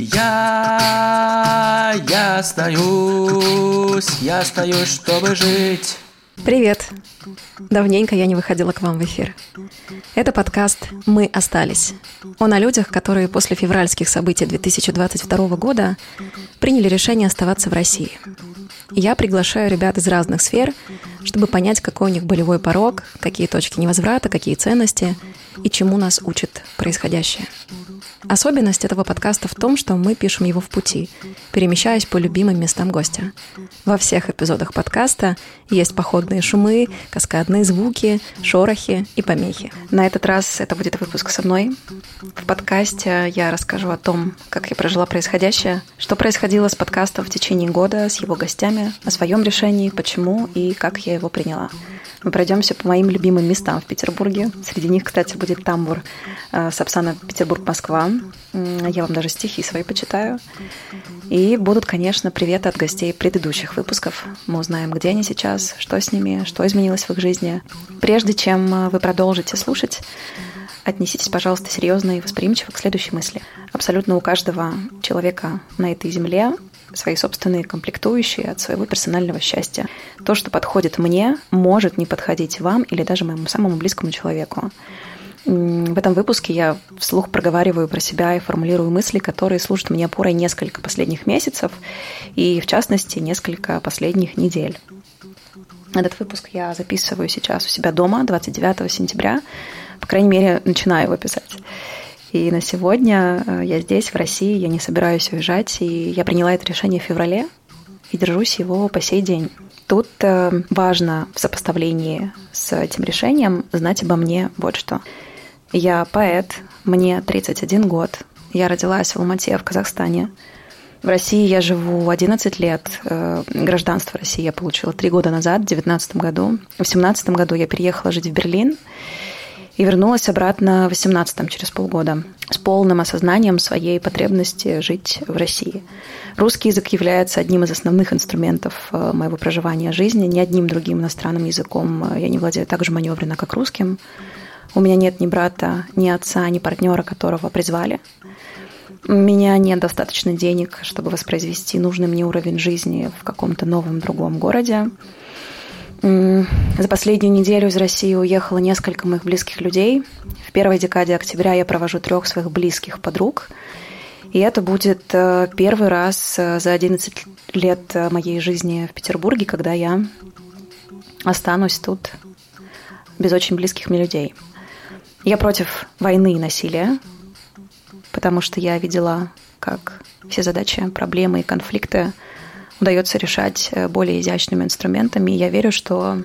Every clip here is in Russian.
Я, я остаюсь, я остаюсь, чтобы жить. Привет! Давненько я не выходила к вам в эфир. Это подкаст «Мы остались». Он о людях, которые после февральских событий 2022 года приняли решение оставаться в России. Я приглашаю ребят из разных сфер, чтобы понять, какой у них болевой порог, какие точки невозврата, какие ценности и чему нас учит происходящее. Особенность этого подкаста в том, что мы пишем его в пути, перемещаясь по любимым местам гостя. Во всех эпизодах подкаста есть походные шумы, каскадные звуки, шорохи и помехи. На этот раз это будет выпуск со мной. В подкасте я расскажу о том, как я прожила происходящее, что происходило с подкастом в течение года, с его гостями, о своем решении, почему и как я его приняла. Мы пройдемся по моим любимым местам в Петербурге. Среди них, кстати, будет тамбур э, Сапсана Петербург-Москва. Я вам даже стихи свои почитаю. И будут, конечно, приветы от гостей предыдущих выпусков. Мы узнаем, где они сейчас, что с ними, что изменилось в их жизни. Прежде чем э, вы продолжите слушать, отнеситесь, пожалуйста, серьезно и восприимчиво к следующей мысли. Абсолютно у каждого человека на этой земле свои собственные комплектующие от своего персонального счастья. То, что подходит мне, может не подходить вам или даже моему самому близкому человеку. В этом выпуске я вслух проговариваю про себя и формулирую мысли, которые служат мне опорой несколько последних месяцев и, в частности, несколько последних недель. Этот выпуск я записываю сейчас у себя дома 29 сентября. По крайней мере, начинаю его писать. И на сегодня э, я здесь, в России, я не собираюсь уезжать, и я приняла это решение в феврале и держусь его по сей день. Тут э, важно в сопоставлении с этим решением знать обо мне вот что. Я поэт, мне 31 год, я родилась в Алмате, в Казахстане. В России я живу 11 лет. Э, гражданство России я получила 3 года назад, в 2019 году. В 2017 году я переехала жить в Берлин и вернулась обратно в 18 через полгода с полным осознанием своей потребности жить в России. Русский язык является одним из основных инструментов э, моего проживания жизни. Ни одним другим иностранным языком э, я не владею так же маневренно, как русским. У меня нет ни брата, ни отца, ни партнера, которого призвали. У меня нет достаточно денег, чтобы воспроизвести нужный мне уровень жизни в каком-то новом другом городе. За последнюю неделю из России уехало несколько моих близких людей. В первой декаде октября я провожу трех своих близких подруг. И это будет э, первый раз э, за 11 лет э, моей жизни в Петербурге, когда я останусь тут без очень близких мне людей. Я против войны и насилия, потому что я видела, как все задачи, проблемы и конфликты удается решать э, более изящными инструментами. И я верю, что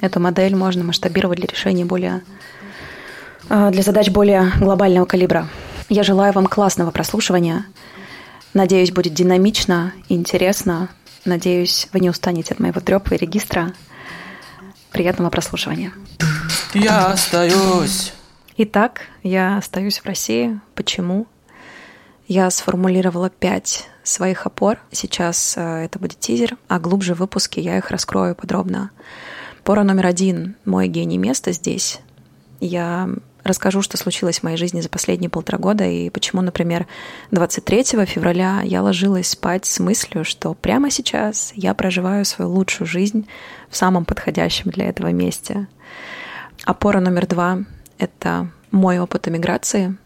эту модель можно масштабировать для решения более э, для задач более глобального калибра. Я желаю вам классного прослушивания. Надеюсь, будет динамично и интересно. Надеюсь, вы не устанете от моего трепа и регистра. Приятного прослушивания. Я остаюсь. Итак, я остаюсь в России. Почему? Я сформулировала пять своих опор. Сейчас э, это будет тизер, а глубже в выпуске я их раскрою подробно. Опора номер один — мой гений места здесь. Я расскажу, что случилось в моей жизни за последние полтора года и почему, например, 23 февраля я ложилась спать с мыслью, что прямо сейчас я проживаю свою лучшую жизнь в самом подходящем для этого месте. Опора номер два — это мой опыт эмиграции.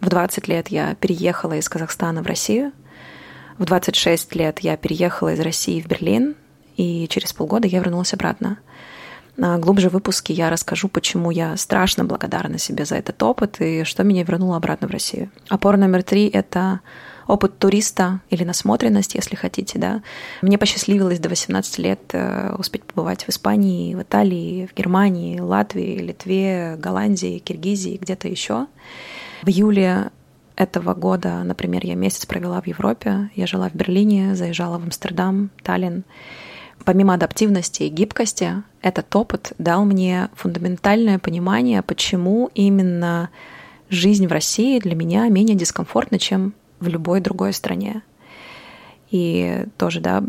В 20 лет я переехала из Казахстана в Россию — в 26 лет я переехала из России в Берлин, и через полгода я вернулась обратно. На глубже выпуске я расскажу, почему я страшно благодарна себе за этот опыт и что меня вернуло обратно в Россию. Опора номер три — это опыт туриста или насмотренность, если хотите, да. Мне посчастливилось до 18 лет э, успеть побывать в Испании, в Италии, в Германии, Латвии, Литве, Голландии, Киргизии, где-то еще. В июле этого года, например, я месяц провела в Европе, я жила в Берлине, заезжала в Амстердам, Таллин. Помимо адаптивности и гибкости, этот опыт дал мне фундаментальное понимание, почему именно жизнь в России для меня менее дискомфортна, чем в любой другой стране. И тоже, да,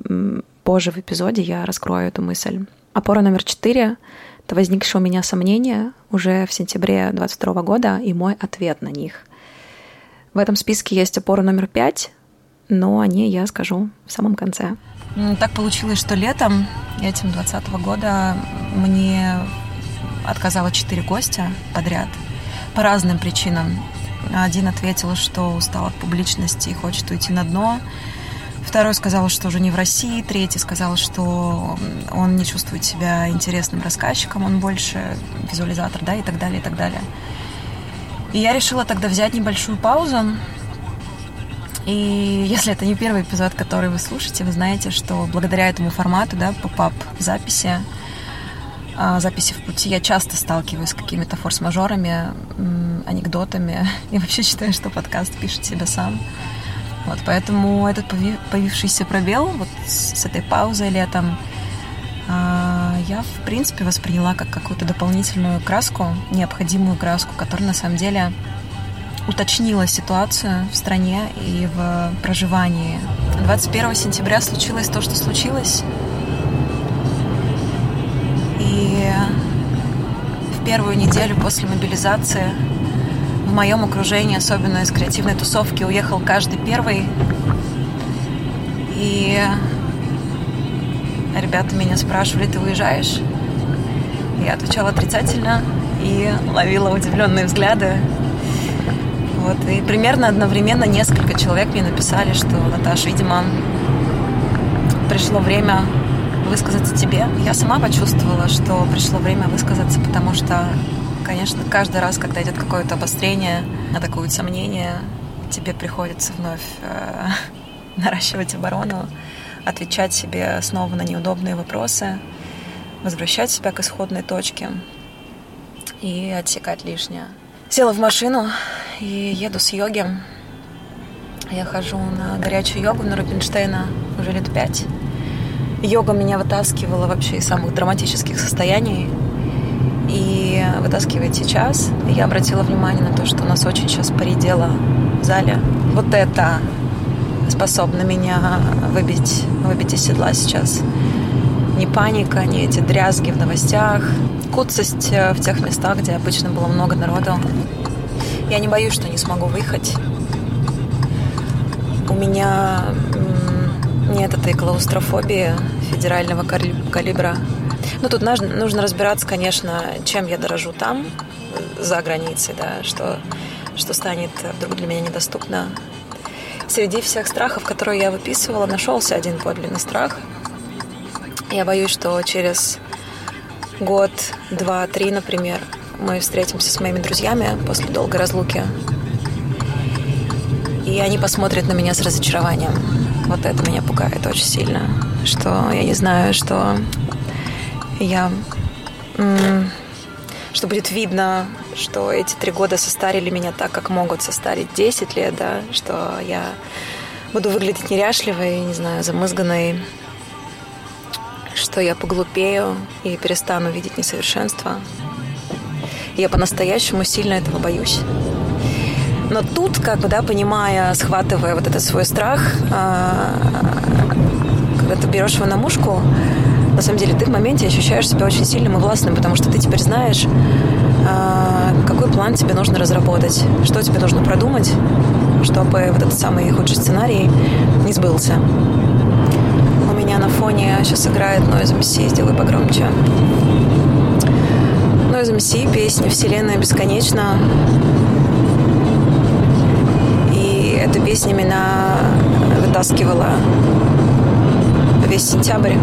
позже в эпизоде я раскрою эту мысль. Опора номер четыре — это возникшее у меня сомнение уже в сентябре 2022 года и мой ответ на них — в этом списке есть опора номер пять но о ней я скажу в самом конце. Так получилось, что летом этим 2020 года мне отказало четыре гостя подряд по разным причинам. Один ответил, что устал от публичности и хочет уйти на дно. Второй сказал, что уже не в России. Третий сказал, что он не чувствует себя интересным рассказчиком, он больше визуализатор, да, и так далее, и так далее. И я решила тогда взять небольшую паузу. И если это не первый эпизод, который вы слушаете, вы знаете, что благодаря этому формату, да, поп-ап записи, а, записи в пути, я часто сталкиваюсь с какими-то форс-мажорами, анекдотами. И вообще считаю, что подкаст пишет себя сам. Вот, поэтому этот появившийся пробел вот с этой паузой летом а, я, в принципе, восприняла как какую-то дополнительную краску, необходимую краску, которая на самом деле уточнила ситуацию в стране и в проживании. 21 сентября случилось то, что случилось. И в первую неделю после мобилизации в моем окружении, особенно из креативной тусовки, уехал каждый первый. И ребята меня спрашивали, ты уезжаешь? Я отвечала отрицательно и ловила удивленные взгляды. Вот, и примерно одновременно несколько человек мне написали, что, Наташ, видимо, пришло время высказаться тебе. Я сама почувствовала, что пришло время высказаться, потому что конечно, каждый раз, когда идет какое-то обострение, атакуют сомнения, тебе приходится вновь э, наращивать оборону, отвечать себе снова на неудобные вопросы, возвращать себя к исходной точке и отсекать лишнее. Села в машину и еду с йоги. Я хожу на горячую йогу на Рубинштейна уже лет пять. Йога меня вытаскивала вообще из самых драматических состояний и вытаскивает сейчас. Я обратила внимание на то, что у нас очень сейчас поредело в зале. Вот это способно меня выбить, выбить из седла сейчас. Не паника, не эти дрязги в новостях, куцость э, в тех местах, где обычно было много народу. Я не боюсь, что не смогу выехать. У меня нет этой клаустрофобии федерального калибра, ну, тут нужно, нужно разбираться, конечно, чем я дорожу там, за границей, да, что, что станет вдруг для меня недоступно. Среди всех страхов, которые я выписывала, нашелся один подлинный страх. Я боюсь, что через год, два, три, например, мы встретимся с моими друзьями после долгой разлуки. И они посмотрят на меня с разочарованием. Вот это меня пугает очень сильно. Что я не знаю, что я что будет видно, что эти три года состарили меня так, как могут состарить 10 лет, да, что я буду выглядеть неряшливой, не знаю, замызганной, что я поглупею и перестану видеть несовершенство. Я по-настоящему сильно этого боюсь. Но тут, как бы, да, понимая, схватывая вот этот свой страх, а, когда ты берешь его на мушку, на самом деле ты в моменте ощущаешь себя очень сильным и властным, потому что ты теперь знаешь, а, какой план тебе нужно разработать, что тебе нужно продумать, чтобы вот этот самый худший сценарий не сбылся. У меня на фоне сейчас играет Noise MC, сделай погромче. Noise MC, песня «Вселенная бесконечна». И эта песня меня вытаскивала весь сентябрь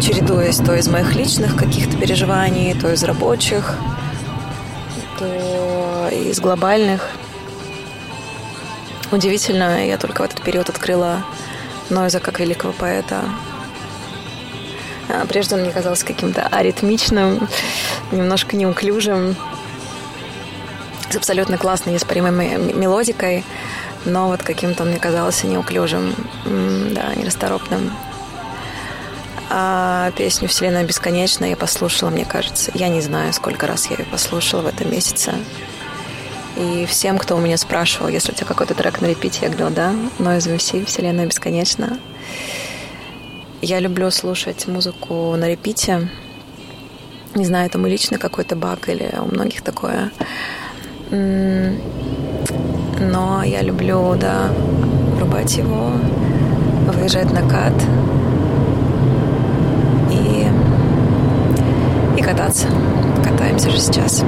чередуясь то из моих личных каких-то переживаний, то из рабочих, то из глобальных. Удивительно, я только в этот период открыла Нойза как великого поэта. А прежде он мне казался каким-то аритмичным, немножко неуклюжим, с абсолютно классной, неоспоримой мелодикой, но вот каким-то он мне казался неуклюжим, да, нерасторопным. А песню «Вселенная бесконечна» я послушала, мне кажется. Я не знаю, сколько раз я ее послушала в этом месяце. И всем, кто у меня спрашивал, если у тебя какой-то трек на репите, я говорила, да, из MC «Вселенная бесконечна». Я люблю слушать музыку на репите. Не знаю, это мой личный какой-то баг или у многих такое. но я люблю, да, врубать его, выезжать на кат и, и кататься. Катаемся же сейчас.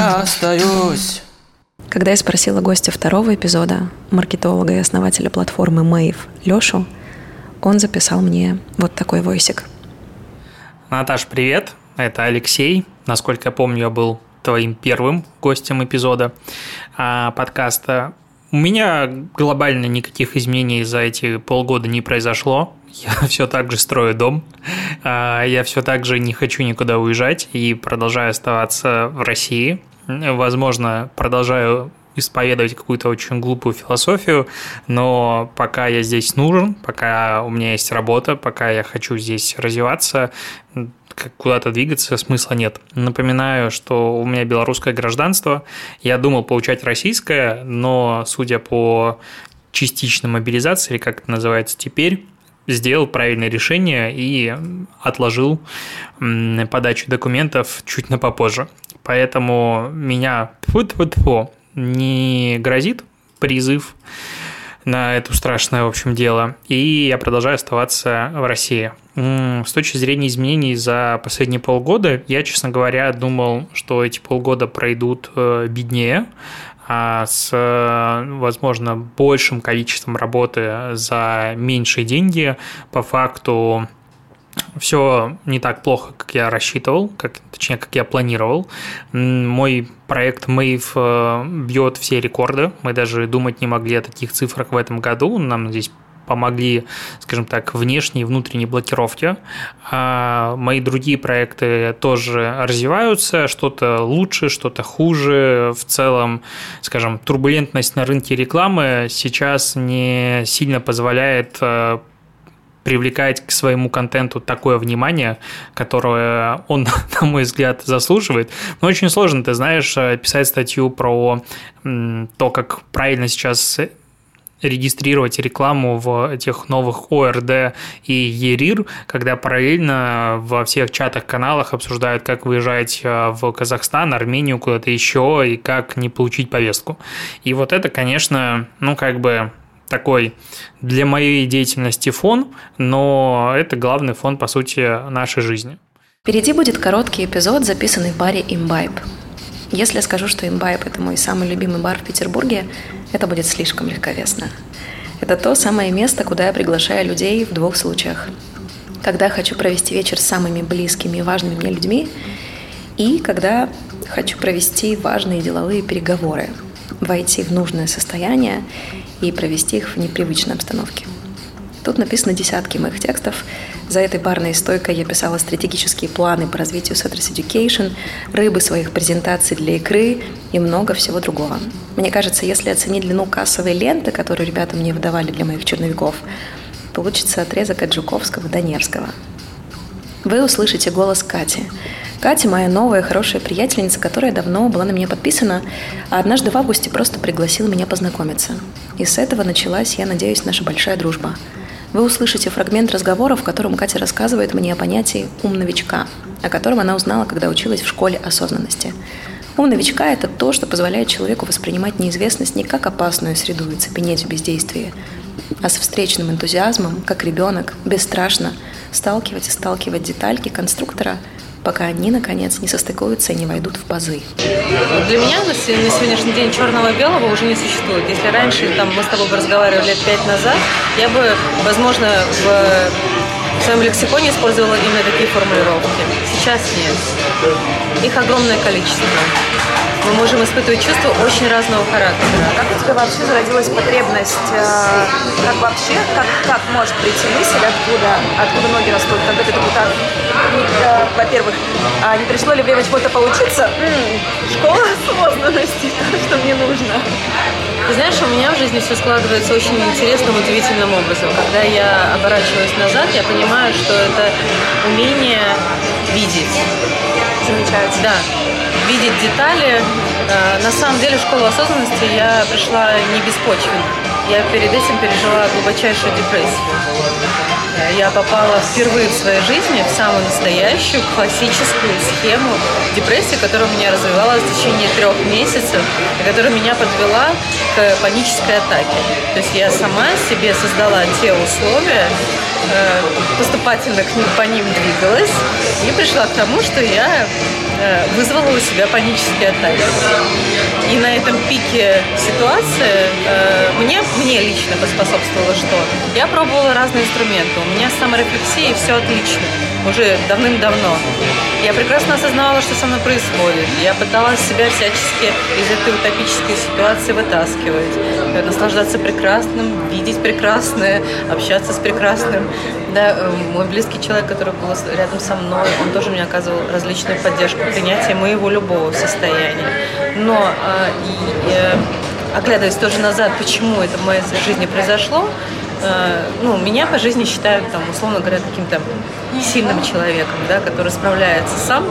Я остаюсь. Когда я спросила гостя второго эпизода, маркетолога и основателя платформы Мэйв Лешу, он записал мне вот такой войсик. Наташ, привет. Это Алексей. Насколько я помню, я был твоим первым гостем эпизода а, подкаста. У меня глобально никаких изменений за эти полгода не произошло. Я все так же строю дом. А, я все так же не хочу никуда уезжать и продолжаю оставаться в России. Возможно, продолжаю исповедовать какую-то очень глупую философию, но пока я здесь нужен, пока у меня есть работа, пока я хочу здесь развиваться, куда-то двигаться смысла нет. Напоминаю, что у меня белорусское гражданство. Я думал получать российское, но судя по частичной мобилизации, или как это называется теперь, сделал правильное решение и отложил подачу документов чуть на попозже. Поэтому меня тьфу -тьфу не грозит призыв на это страшное, в общем, дело. И я продолжаю оставаться в России. С точки зрения изменений за последние полгода, я, честно говоря, думал, что эти полгода пройдут э, беднее, а с, возможно, большим количеством работы за меньшие деньги. По факту все не так плохо, как я рассчитывал, как, точнее, как я планировал. Мой проект Mave э, бьет все рекорды. Мы даже думать не могли о таких цифрах в этом году. Нам здесь помогли, скажем так, внешние и внутренние блокировки. А мои другие проекты тоже развиваются, что-то лучше, что-то хуже. В целом, скажем, турбулентность на рынке рекламы сейчас не сильно позволяет э, привлекать к своему контенту такое внимание, которое он, на мой взгляд, заслуживает. Но очень сложно, ты знаешь, э, писать статью про то, как правильно сейчас регистрировать рекламу в этих новых ОРД и ЕРИР, когда параллельно во всех чатах, каналах обсуждают, как выезжать э, в Казахстан, Армению, куда-то еще, и как не получить повестку. И вот это, конечно, ну, как бы такой для моей деятельности фон, но это главный фон, по сути, нашей жизни. Впереди будет короткий эпизод, записанный в баре «Имбайб». Если я скажу, что «Имбайб» — это мой самый любимый бар в Петербурге, это будет слишком легковесно. Это то самое место, куда я приглашаю людей в двух случаях. Когда хочу провести вечер с самыми близкими и важными мне людьми, и когда хочу провести важные деловые переговоры, войти в нужное состояние и провести их в непривычной обстановке. Тут написано десятки моих текстов. За этой барной стойкой я писала стратегические планы по развитию Settlers Education, рыбы своих презентаций для икры и много всего другого. Мне кажется, если оценить длину кассовой ленты, которую ребята мне выдавали для моих черновиков, получится отрезок от Жуковского до Невского. Вы услышите голос Кати. Катя моя новая хорошая приятельница, которая давно была на меня подписана, а однажды в августе просто пригласила меня познакомиться. И с этого началась, я надеюсь, наша большая дружба – вы услышите фрагмент разговора, в котором Катя рассказывает мне о понятии «ум новичка», о котором она узнала, когда училась в школе осознанности. Ум новичка – это то, что позволяет человеку воспринимать неизвестность не как опасную среду и цепенеть в бездействии, а с встречным энтузиазмом, как ребенок, бесстрашно сталкивать и сталкивать детальки конструктора – пока они, наконец, не состыкуются и не войдут в пазы. Для меня на сегодняшний день черного-белого уже не существует. Если раньше там, мы с тобой разговаривали лет пять назад, я бы, возможно, в в своем лексиконе использовала именно такие формулировки. Сейчас нет. Их огромное количество мы можем испытывать чувства очень разного характера. Как у тебя вообще зародилась потребность, э, как вообще, как, как может прийти мысль, откуда, откуда ноги растут, когда ты такой, так, э, во-первых, а не пришло ли время чего-то поучиться? М-м, школа осознанности, что мне нужно. Ты знаешь, у меня в жизни все складывается очень интересным, удивительным образом. Когда я оборачиваюсь назад, я понимаю, что это умение видеть. Замечательно. Да видеть детали. Э, на самом деле в школу осознанности я пришла не беспочвенно. Я перед этим пережила глубочайшую депрессию. Я попала впервые в своей жизни в самую настоящую классическую схему депрессии, которая у меня развивалась в течение трех месяцев, и которая меня подвела к панической атаке. То есть я сама себе создала те условия, э, поступательно к ним, по ним двигалась и пришла к тому, что я Э, вызвала у себя панические атаки. И на этом пике ситуации э, мне, мне лично поспособствовало что? Я пробовала разные инструменты. У меня с саморефлексией все отлично. Уже давным-давно. Я прекрасно осознавала, что со мной происходит. Я пыталась себя всячески из этой утопической ситуации вытаскивать. Э, наслаждаться прекрасным, видеть прекрасное, общаться с прекрасным. Да, э, мой близкий человек, который был рядом со мной, он тоже мне оказывал различную поддержку, принятие моего любого состояния. Но э, и, э, оглядываясь тоже назад, почему это в моей жизни произошло, э, ну, меня по жизни считают, там, условно говоря, каким-то сильным человеком, да, который справляется сам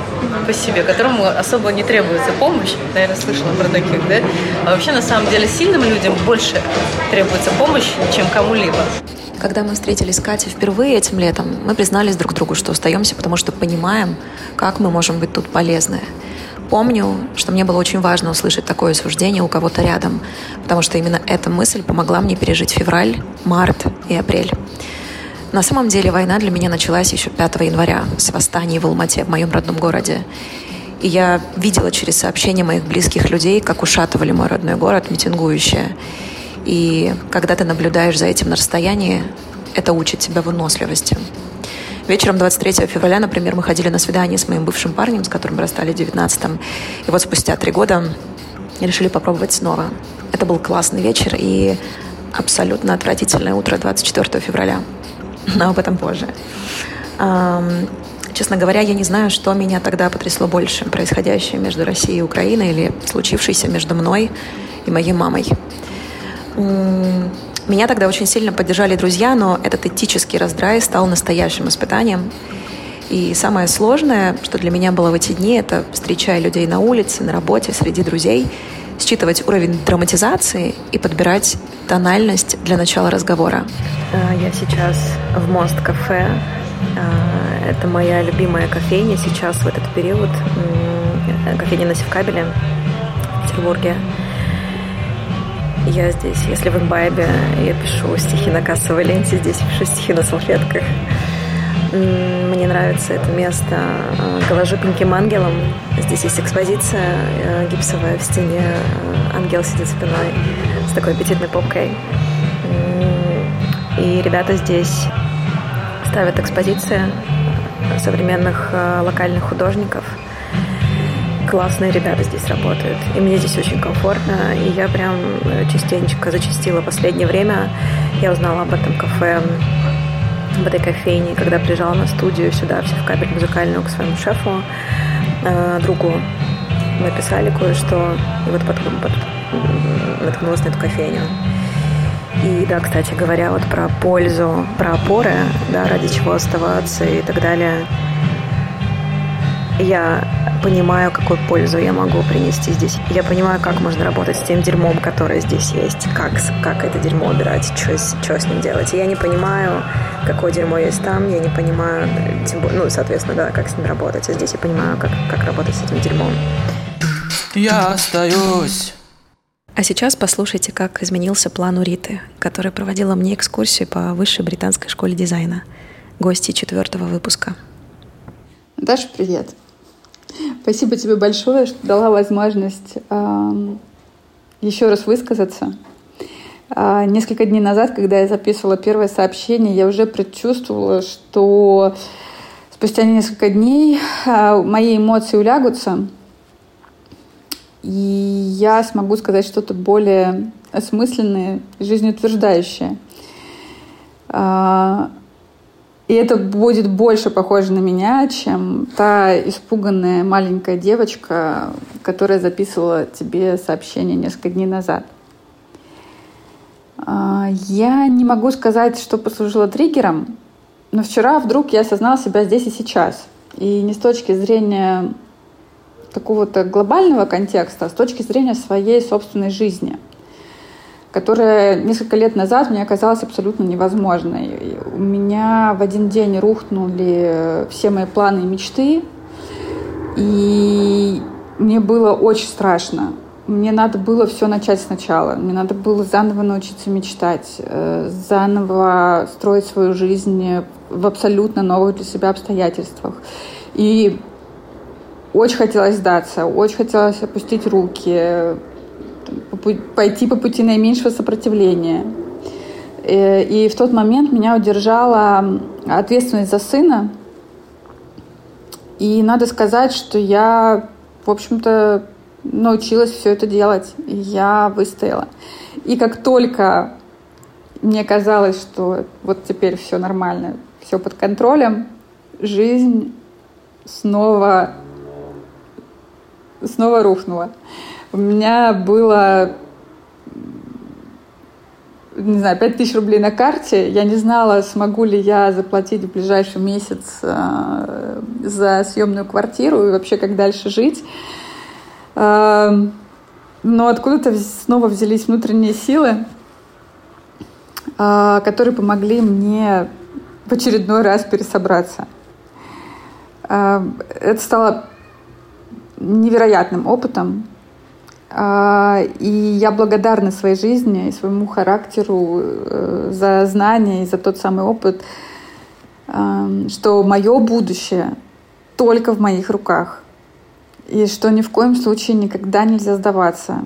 по себе, которому особо не требуется помощь. Наверное, слышала про таких, да? А вообще, на самом деле, сильным людям больше требуется помощь, чем кому-либо. Когда мы встретились с Катей впервые этим летом, мы признались друг другу, что остаемся, потому что понимаем, как мы можем быть тут полезны. Помню, что мне было очень важно услышать такое суждение у кого-то рядом, потому что именно эта мысль помогла мне пережить февраль, март и апрель. На самом деле война для меня началась еще 5 января с восстаний в Алмате, в моем родном городе. И я видела через сообщения моих близких людей, как ушатывали мой родной город митингующие. И когда ты наблюдаешь за этим на расстоянии, это учит тебя выносливости. Вечером 23 февраля, например, мы ходили на свидание с моим бывшим парнем, с которым расстали в 19-м. И вот спустя три года решили попробовать снова. Это был классный вечер и абсолютно отвратительное утро 24 февраля. Но об этом позже. Честно говоря, я не знаю, что меня тогда потрясло больше. Происходящее между Россией и Украиной или случившееся между мной и моей мамой. Меня тогда очень сильно поддержали друзья, но этот этический раздрай стал настоящим испытанием. И самое сложное, что для меня было в эти дни, это, встречая людей на улице, на работе, среди друзей, считывать уровень драматизации и подбирать тональность для начала разговора. А, я сейчас в Мост кафе. А, это моя любимая кофейня сейчас в этот период. Кофейня на Севкабеле в Петербурге. Я здесь, если в имбайбе, я пишу стихи на кассовой ленте, здесь пишу стихи на салфетках. Мне нравится это место э, голожопеньким ангелом. Здесь есть экспозиция э, гипсовая в стене. Э, ангел сидит спиной с такой аппетитной попкой. И ребята здесь ставят экспозиции современных локальных художников – классные ребята здесь работают. И мне здесь очень комфортно. И я прям э, частенько зачастила последнее время. Я узнала об этом кафе, об этой кофейне, когда приезжала на студию сюда, все в кабель музыкальную к своему шефу, э, другу. Мы писали кое-что, и вот потом под, наткнулась на эту кофейню. И да, кстати говоря, вот про пользу, про опоры, да, ради чего оставаться и так далее – я понимаю, какую пользу я могу принести здесь. Я понимаю, как можно работать с тем дерьмом, которое здесь есть, как, как это дерьмо убирать, что, что с ним делать. Я не понимаю, какое дерьмо есть там, я не понимаю, тем более, ну, соответственно, да, как с ним работать. А здесь я понимаю, как, как работать с этим дерьмом. Я остаюсь. А сейчас послушайте, как изменился план у Риты, которая проводила мне экскурсию по высшей британской школе дизайна. Гости четвертого выпуска. Даша, привет. Спасибо тебе большое, что дала возможность э, еще раз высказаться. А, несколько дней назад, когда я записывала первое сообщение, я уже предчувствовала, что спустя несколько дней а, мои эмоции улягутся, и я смогу сказать что-то более осмысленное, жизнеутверждающее. А, и это будет больше похоже на меня, чем та испуганная маленькая девочка, которая записывала тебе сообщение несколько дней назад. А, я не могу сказать, что послужило триггером, но вчера вдруг я осознала себя здесь и сейчас. И не с точки зрения какого-то глобального контекста, а с точки зрения своей собственной жизни, которая несколько лет назад мне оказалась абсолютно невозможной. У меня в один день рухнули все мои планы и мечты, и мне было очень страшно. Мне надо было все начать сначала. Мне надо было заново научиться мечтать, э, заново строить свою жизнь в абсолютно новых для себя обстоятельствах. И очень хотелось сдаться, очень хотелось опустить руки, пойти по пути наименьшего сопротивления. Э, и в тот момент меня удержала ответственность за сына. И надо сказать, что я, в общем-то, научилась все это делать. Я выстояла. И как только мне казалось, что вот теперь все нормально, все под контролем, жизнь снова снова рухнула. У меня было не знаю, 5 тысяч рублей на карте. Я не знала, смогу ли я заплатить в ближайший месяц э, за съемную квартиру и вообще как дальше жить. Э, но откуда-то снова взялись внутренние силы, э, которые помогли мне в очередной раз пересобраться. Э, это стало невероятным опытом. А, и я благодарна своей жизни и своему характеру э, за знания и за тот самый опыт, что мое будущее только в моих руках. И что ни в коем случае никогда нельзя сдаваться.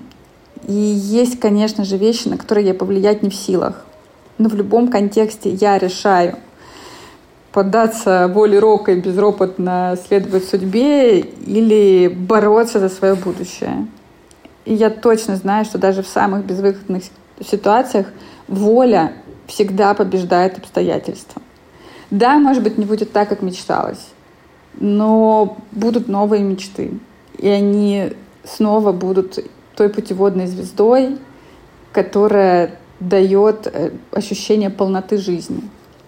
И есть, конечно же, вещи, на которые я повлиять не в силах. Но в любом контексте я решаю — поддаться воле рока и безропотно следовать судьбе или бороться за свое будущее. И я точно знаю, что даже в самых безвыходных ситуациях воля всегда побеждает обстоятельства. Да, может быть, не будет так, как мечталось, но будут новые мечты. И они снова будут той путеводной звездой, которая дает э, ощущение полноты жизни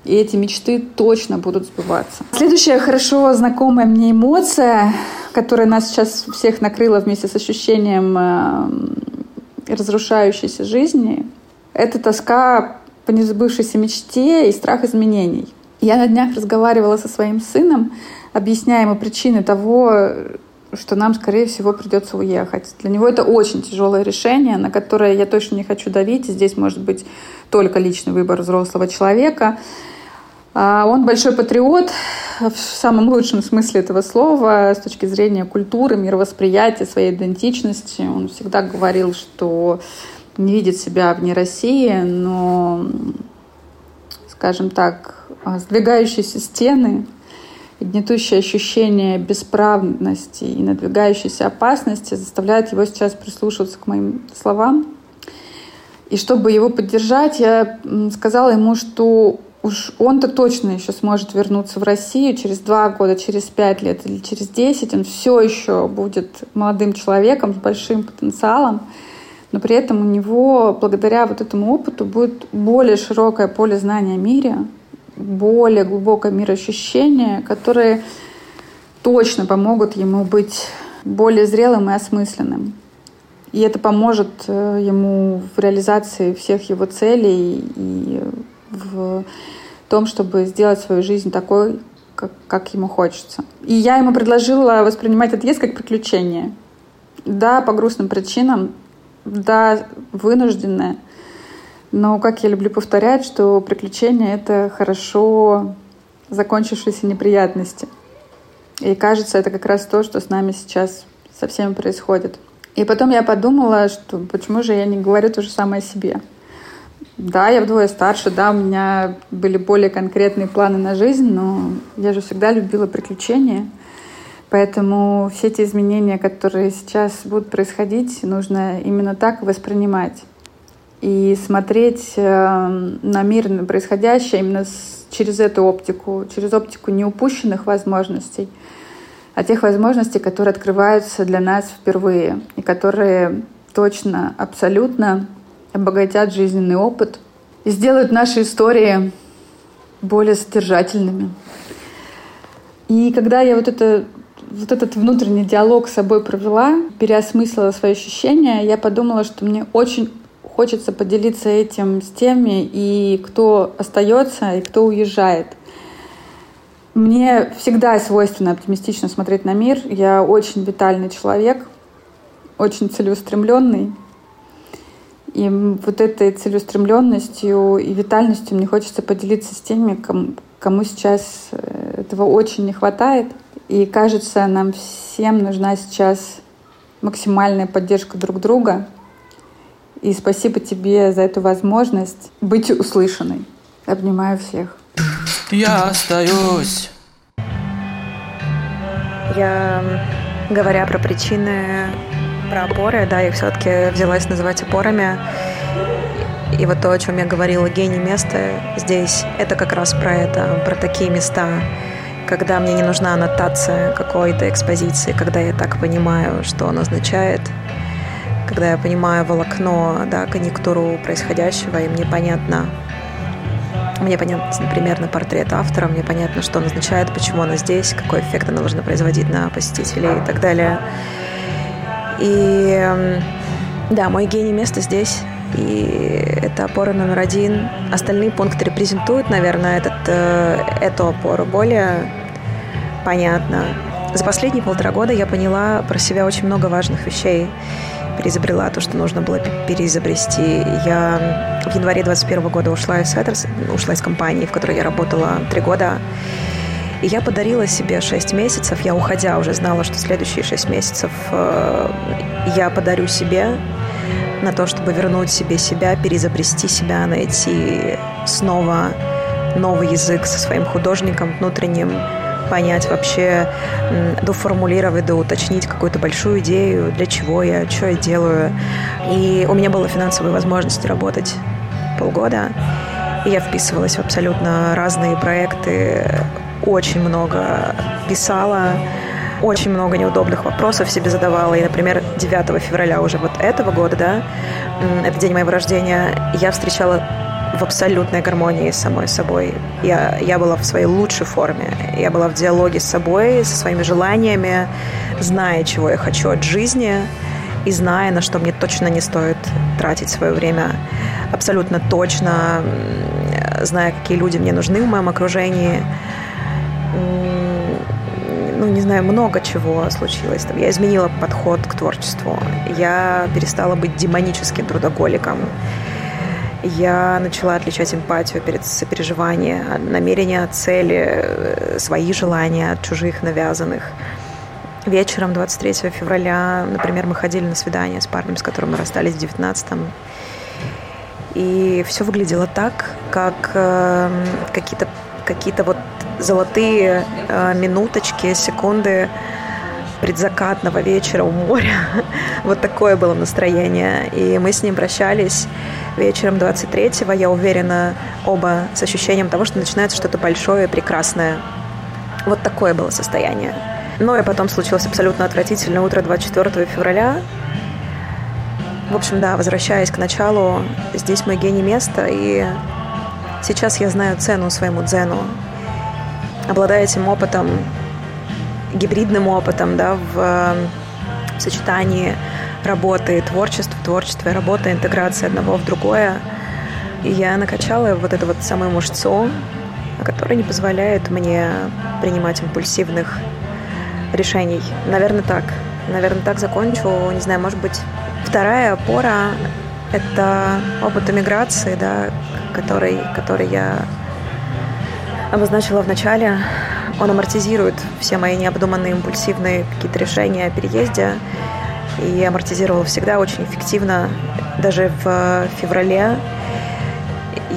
и эти мечты точно будут сбываться. Следующая хорошо знакомая мне эмоция, которая нас сейчас всех накрыла вместе с ощущением э, разрушающейся жизни, это тоска по незабывшейся мечте и страх изменений. Я на днях разговаривала со своим сыном, объясняя ему причины того, что нам, скорее всего, придется уехать. Для него это очень тяжелое решение, на которое я точно не хочу давить. Здесь может быть только личный выбор взрослого человека. А, он большой патриот в самом лучшем смысле этого слова с точки зрения культуры, мировосприятия, своей идентичности. Он всегда говорил, что не видит себя вне России, но, скажем так, сдвигающиеся стены, гнетущее ощущение бесправности и надвигающейся опасности заставляют его сейчас прислушиваться к моим словам. И чтобы его поддержать, я сказала ему, что уж он-то точно еще сможет вернуться в Россию через два года, через пять лет или через десять. Он все еще будет молодым человеком с большим потенциалом, но при этом у него, благодаря вот этому опыту, будет более широкое поле знания о мире, более глубокое мироощущение, которые точно помогут ему быть более зрелым и осмысленным. И это поможет э, ему в реализации всех его целей и в том, чтобы сделать свою жизнь такой, как, как ему хочется. И я ему предложила воспринимать отъезд как приключение. Да, по грустным причинам, да, вынужденное. Но, как я люблю повторять, что приключения — это хорошо закончившиеся неприятности. И кажется, это как раз то, что с нами сейчас со всеми происходит. И потом я подумала, что почему же я не говорю то же самое о себе. Да, я вдвое старше, да, у меня были более конкретные планы на жизнь, но я же всегда любила приключения. Поэтому все эти изменения, которые сейчас будут происходить, нужно именно так воспринимать. И смотреть э, на мир, на происходящее именно через эту оптику, через оптику неупущенных возможностей, а тех возможностей, которые открываются для нас впервые и которые точно, абсолютно обогатят жизненный опыт и сделают наши истории более содержательными. И когда я вот, это, вот этот внутренний диалог с собой провела, переосмыслила свои ощущения, я подумала, что мне очень хочется поделиться этим с теми, и кто остается, и кто уезжает. Мне всегда свойственно оптимистично смотреть на мир. Я очень витальный человек, очень целеустремленный. И вот этой целеустремленностью и витальностью мне хочется поделиться с теми, кому, сейчас э, этого очень не хватает. И кажется, нам всем нужна сейчас максимальная поддержка друг друга. И спасибо тебе за эту возможность быть услышанной. Обнимаю всех. Я остаюсь. Я, говоря про причины про опоры, да, их все-таки взялась называть опорами. И вот то, о чем я говорила, гений места здесь, это как раз про это, про такие места, когда мне не нужна аннотация какой-то экспозиции, когда я так понимаю, что он означает, когда я понимаю волокно, да, конъюнктуру происходящего, и мне понятно, мне понятно примерно портрет автора, мне понятно, что он означает, почему она здесь, какой эффект она должна производить на посетителей и так далее. И да, мой гений место здесь. И это опора номер один. Остальные пункты репрезентуют, наверное, этот, э, эту опору более понятно. За последние полтора года я поняла про себя очень много важных вещей. Переизобрела то, что нужно было переизобрести. Я в январе 2021 года ушла из Сеттерс, ушла из компании, в которой я работала три года. И я подарила себе 6 месяцев, я уходя уже знала, что следующие 6 месяцев э, я подарю себе на то, чтобы вернуть себе себя, перезапрести себя, найти снова новый язык со своим художником внутренним, понять вообще, доформулировать, доуточнить какую-то большую идею, для чего я, что я делаю. И у меня была финансовая возможность работать полгода, и я вписывалась в абсолютно разные проекты, очень много писала, очень много неудобных вопросов себе задавала. И, например, 9 февраля уже вот этого года, да, это день моего рождения, я встречала в абсолютной гармонии с самой собой. Я, я была в своей лучшей форме. Я была в диалоге с собой, со своими желаниями, зная, чего я хочу от жизни и зная, на что мне точно не стоит тратить свое время. Абсолютно точно, зная, какие люди мне нужны в моем окружении – ну, не знаю, много чего случилось. Там, я изменила подход к творчеству. Я перестала быть демоническим трудоголиком. Я начала отличать эмпатию перед сопереживание, намерения, цели, э, свои желания от чужих навязанных. Вечером 23 февраля, например, мы ходили на свидание с парнем, с которым мы расстались в 19-м. И все выглядело так, как э, какие-то какие-то вот золотые э, минуточки, секунды предзакатного вечера у моря. вот такое было настроение. И мы с ним прощались вечером 23-го, я уверена, оба с ощущением того, что начинается что-то большое прекрасное. Вот такое было состояние. Ну и потом случилось абсолютно отвратительное утро 24 февраля. В общем, да, возвращаясь к началу, здесь мой гений места, и сейчас я знаю цену своему дзену, обладая этим опытом, гибридным опытом, да, в, в сочетании работы и творчества, творчества и работы, интеграции одного в другое. И я накачала вот эту вот самую мышцу, которая не позволяет мне принимать импульсивных решений. Наверное, так. Наверное, так закончу. Не знаю, может быть, вторая опора — это опыт эмиграции, да, который, который я обозначила в начале, он амортизирует все мои необдуманные импульсивные какие-то решения о переезде и амортизировал всегда очень эффективно. Даже в феврале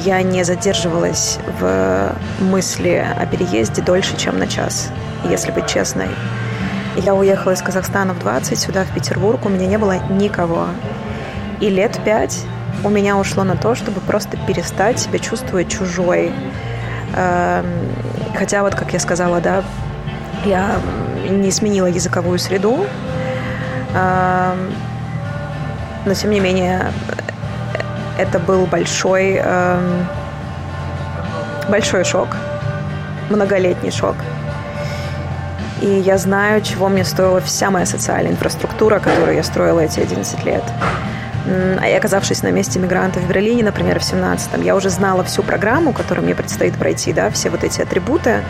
я не задерживалась в мысли о переезде дольше, чем на час, если быть честной. Я уехала из Казахстана в 20, сюда, в Петербург, у меня не было никого. И лет пять у меня ушло на то, чтобы просто перестать себя чувствовать чужой. Эм, хотя вот, как я сказала, да, я не сменила языковую среду, эм, но тем не менее это был большой, эм, большой шок, многолетний шок. И я знаю, чего мне стоила вся моя социальная инфраструктура, которую я строила эти 11 лет. А оказавшись на месте мигранта в Берлине, например, в 17-м, я уже знала всю программу, которую мне предстоит пройти, да, все вот эти атрибуты,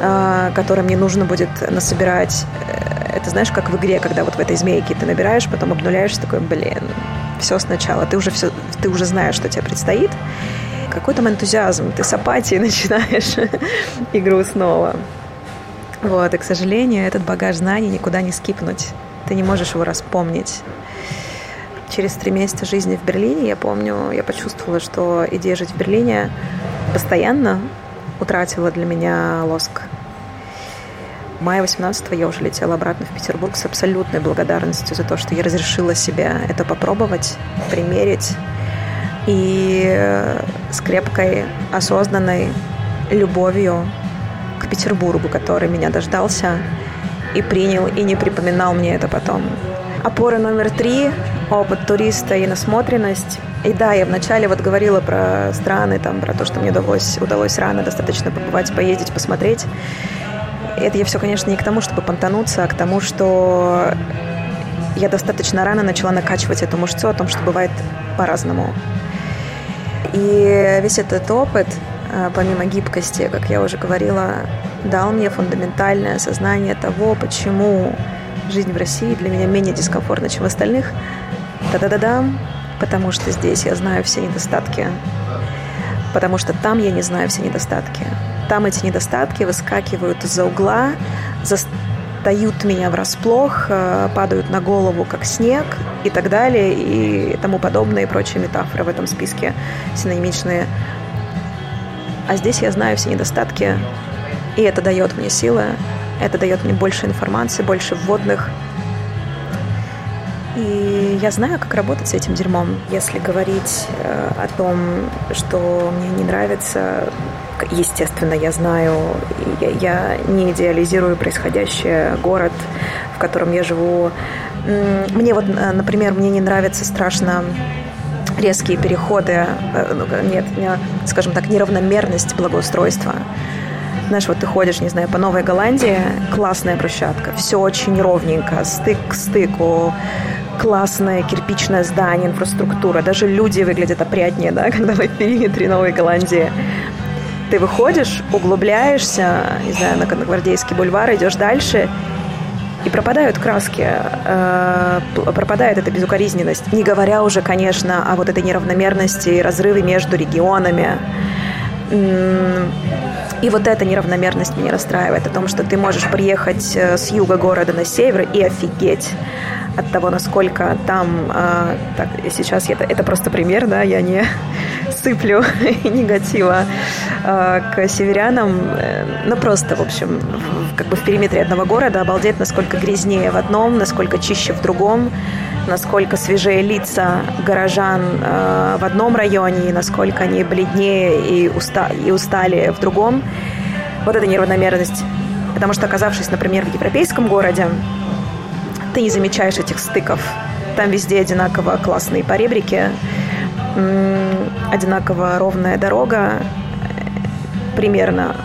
э, которые мне нужно будет насобирать. Э, это знаешь, как в игре, когда вот в этой змейке ты набираешь, потом обнуляешь, такой, блин, все сначала. Ты уже, все, ты уже знаешь, что тебе предстоит. Какой там энтузиазм, ты с апатией начинаешь игру снова. Вот, и, к сожалению, этот багаж знаний никуда не скипнуть. Ты не можешь его распомнить. Через три месяца жизни в Берлине, я помню, я почувствовала, что идея жить в Берлине постоянно утратила для меня лоск. В мае 18 я уже летела обратно в Петербург с абсолютной благодарностью за то, что я разрешила себе это попробовать, примерить. И с крепкой, осознанной любовью к Петербургу, который меня дождался и принял, и не припоминал мне это потом. Опора номер три – опыт туриста и насмотренность. И да, я вначале вот говорила про страны, там, про то, что мне удалось, удалось рано достаточно побывать, поездить, посмотреть. Это я все, конечно, не к тому, чтобы понтануться, а к тому, что я достаточно рано начала накачивать эту мышцу о том, что бывает по-разному. И весь этот опыт, а, помимо гибкости, как я уже говорила, дал мне фундаментальное осознание того, почему жизнь в России для меня менее дискомфортна, чем в остальных. Да-да-да-да, потому что здесь я знаю все недостатки, потому что там я не знаю все недостатки. Там эти недостатки выскакивают из-за угла, застают меня врасплох, э, падают на голову, как снег и так далее, и тому подобные и прочие метафоры в этом списке синонимичные. А здесь я знаю все недостатки, и это дает мне силы, это дает мне больше информации, больше вводных. И я знаю, как работать с этим дерьмом. Если говорить э, о том, что мне не нравится, естественно, я знаю, я, не идеализирую происходящее, город, в котором я живу. Мне вот, э, например, мне не нравится страшно резкие переходы, э, ну, нет, скажем так, неравномерность благоустройства. Знаешь, вот ты ходишь, не знаю, по Новой Голландии, классная брусчатка, все очень ровненько, стык к стыку, классное кирпичное здание, инфраструктура, даже люди выглядят опрятнее, да, когда вы в периметре Новой Голландии. Ты выходишь, углубляешься, не знаю, на Гвардейский бульвар, идешь дальше, и пропадают краски, э, пропадает эта безукоризненность. Не говоря уже, конечно, о вот этой неравномерности и разрыве между регионами. И вот эта неравномерность меня расстраивает, о том, что ты можешь приехать э, с юга города на север и офигеть от того, насколько там, э, так, сейчас это, это просто пример, да, я не сыплю негатива э, к северянам, э, ну просто, в общем, как бы в периметре одного города обалдеть, насколько грязнее в одном, насколько чище в другом, насколько свежее лица горожан э, в одном районе, и насколько они бледнее и, уста и устали в другом. Вот эта неравномерность. Потому что, оказавшись, например, в европейском городе, ты не замечаешь этих стыков. Там везде одинаково классные поребрики, одинаково ровная дорога, примерно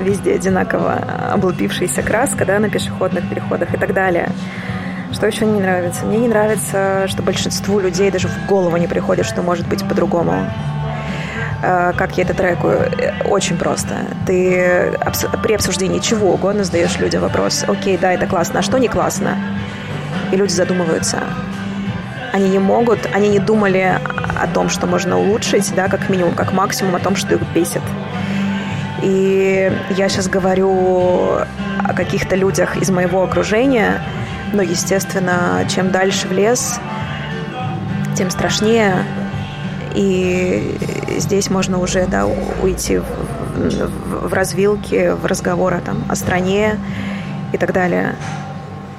везде одинаково облупившаяся краска да, на пешеходных переходах и так далее. Что еще не нравится? Мне не нравится, что большинству людей даже в голову не приходит, что может быть по-другому. А, как я это трекую? Очень просто. Ты при обсуждении чего угодно задаешь людям вопрос, окей, да, это классно, а что не классно? И люди задумываются. Они не могут, они не думали о том, что можно улучшить, да, как минимум, как максимум о том, что их бесит. И я сейчас говорю о каких-то людях из моего окружения, но, естественно, чем дальше в лес, тем страшнее. И здесь можно уже да, уйти в, в, в развилки, в разговоры там, о стране и так далее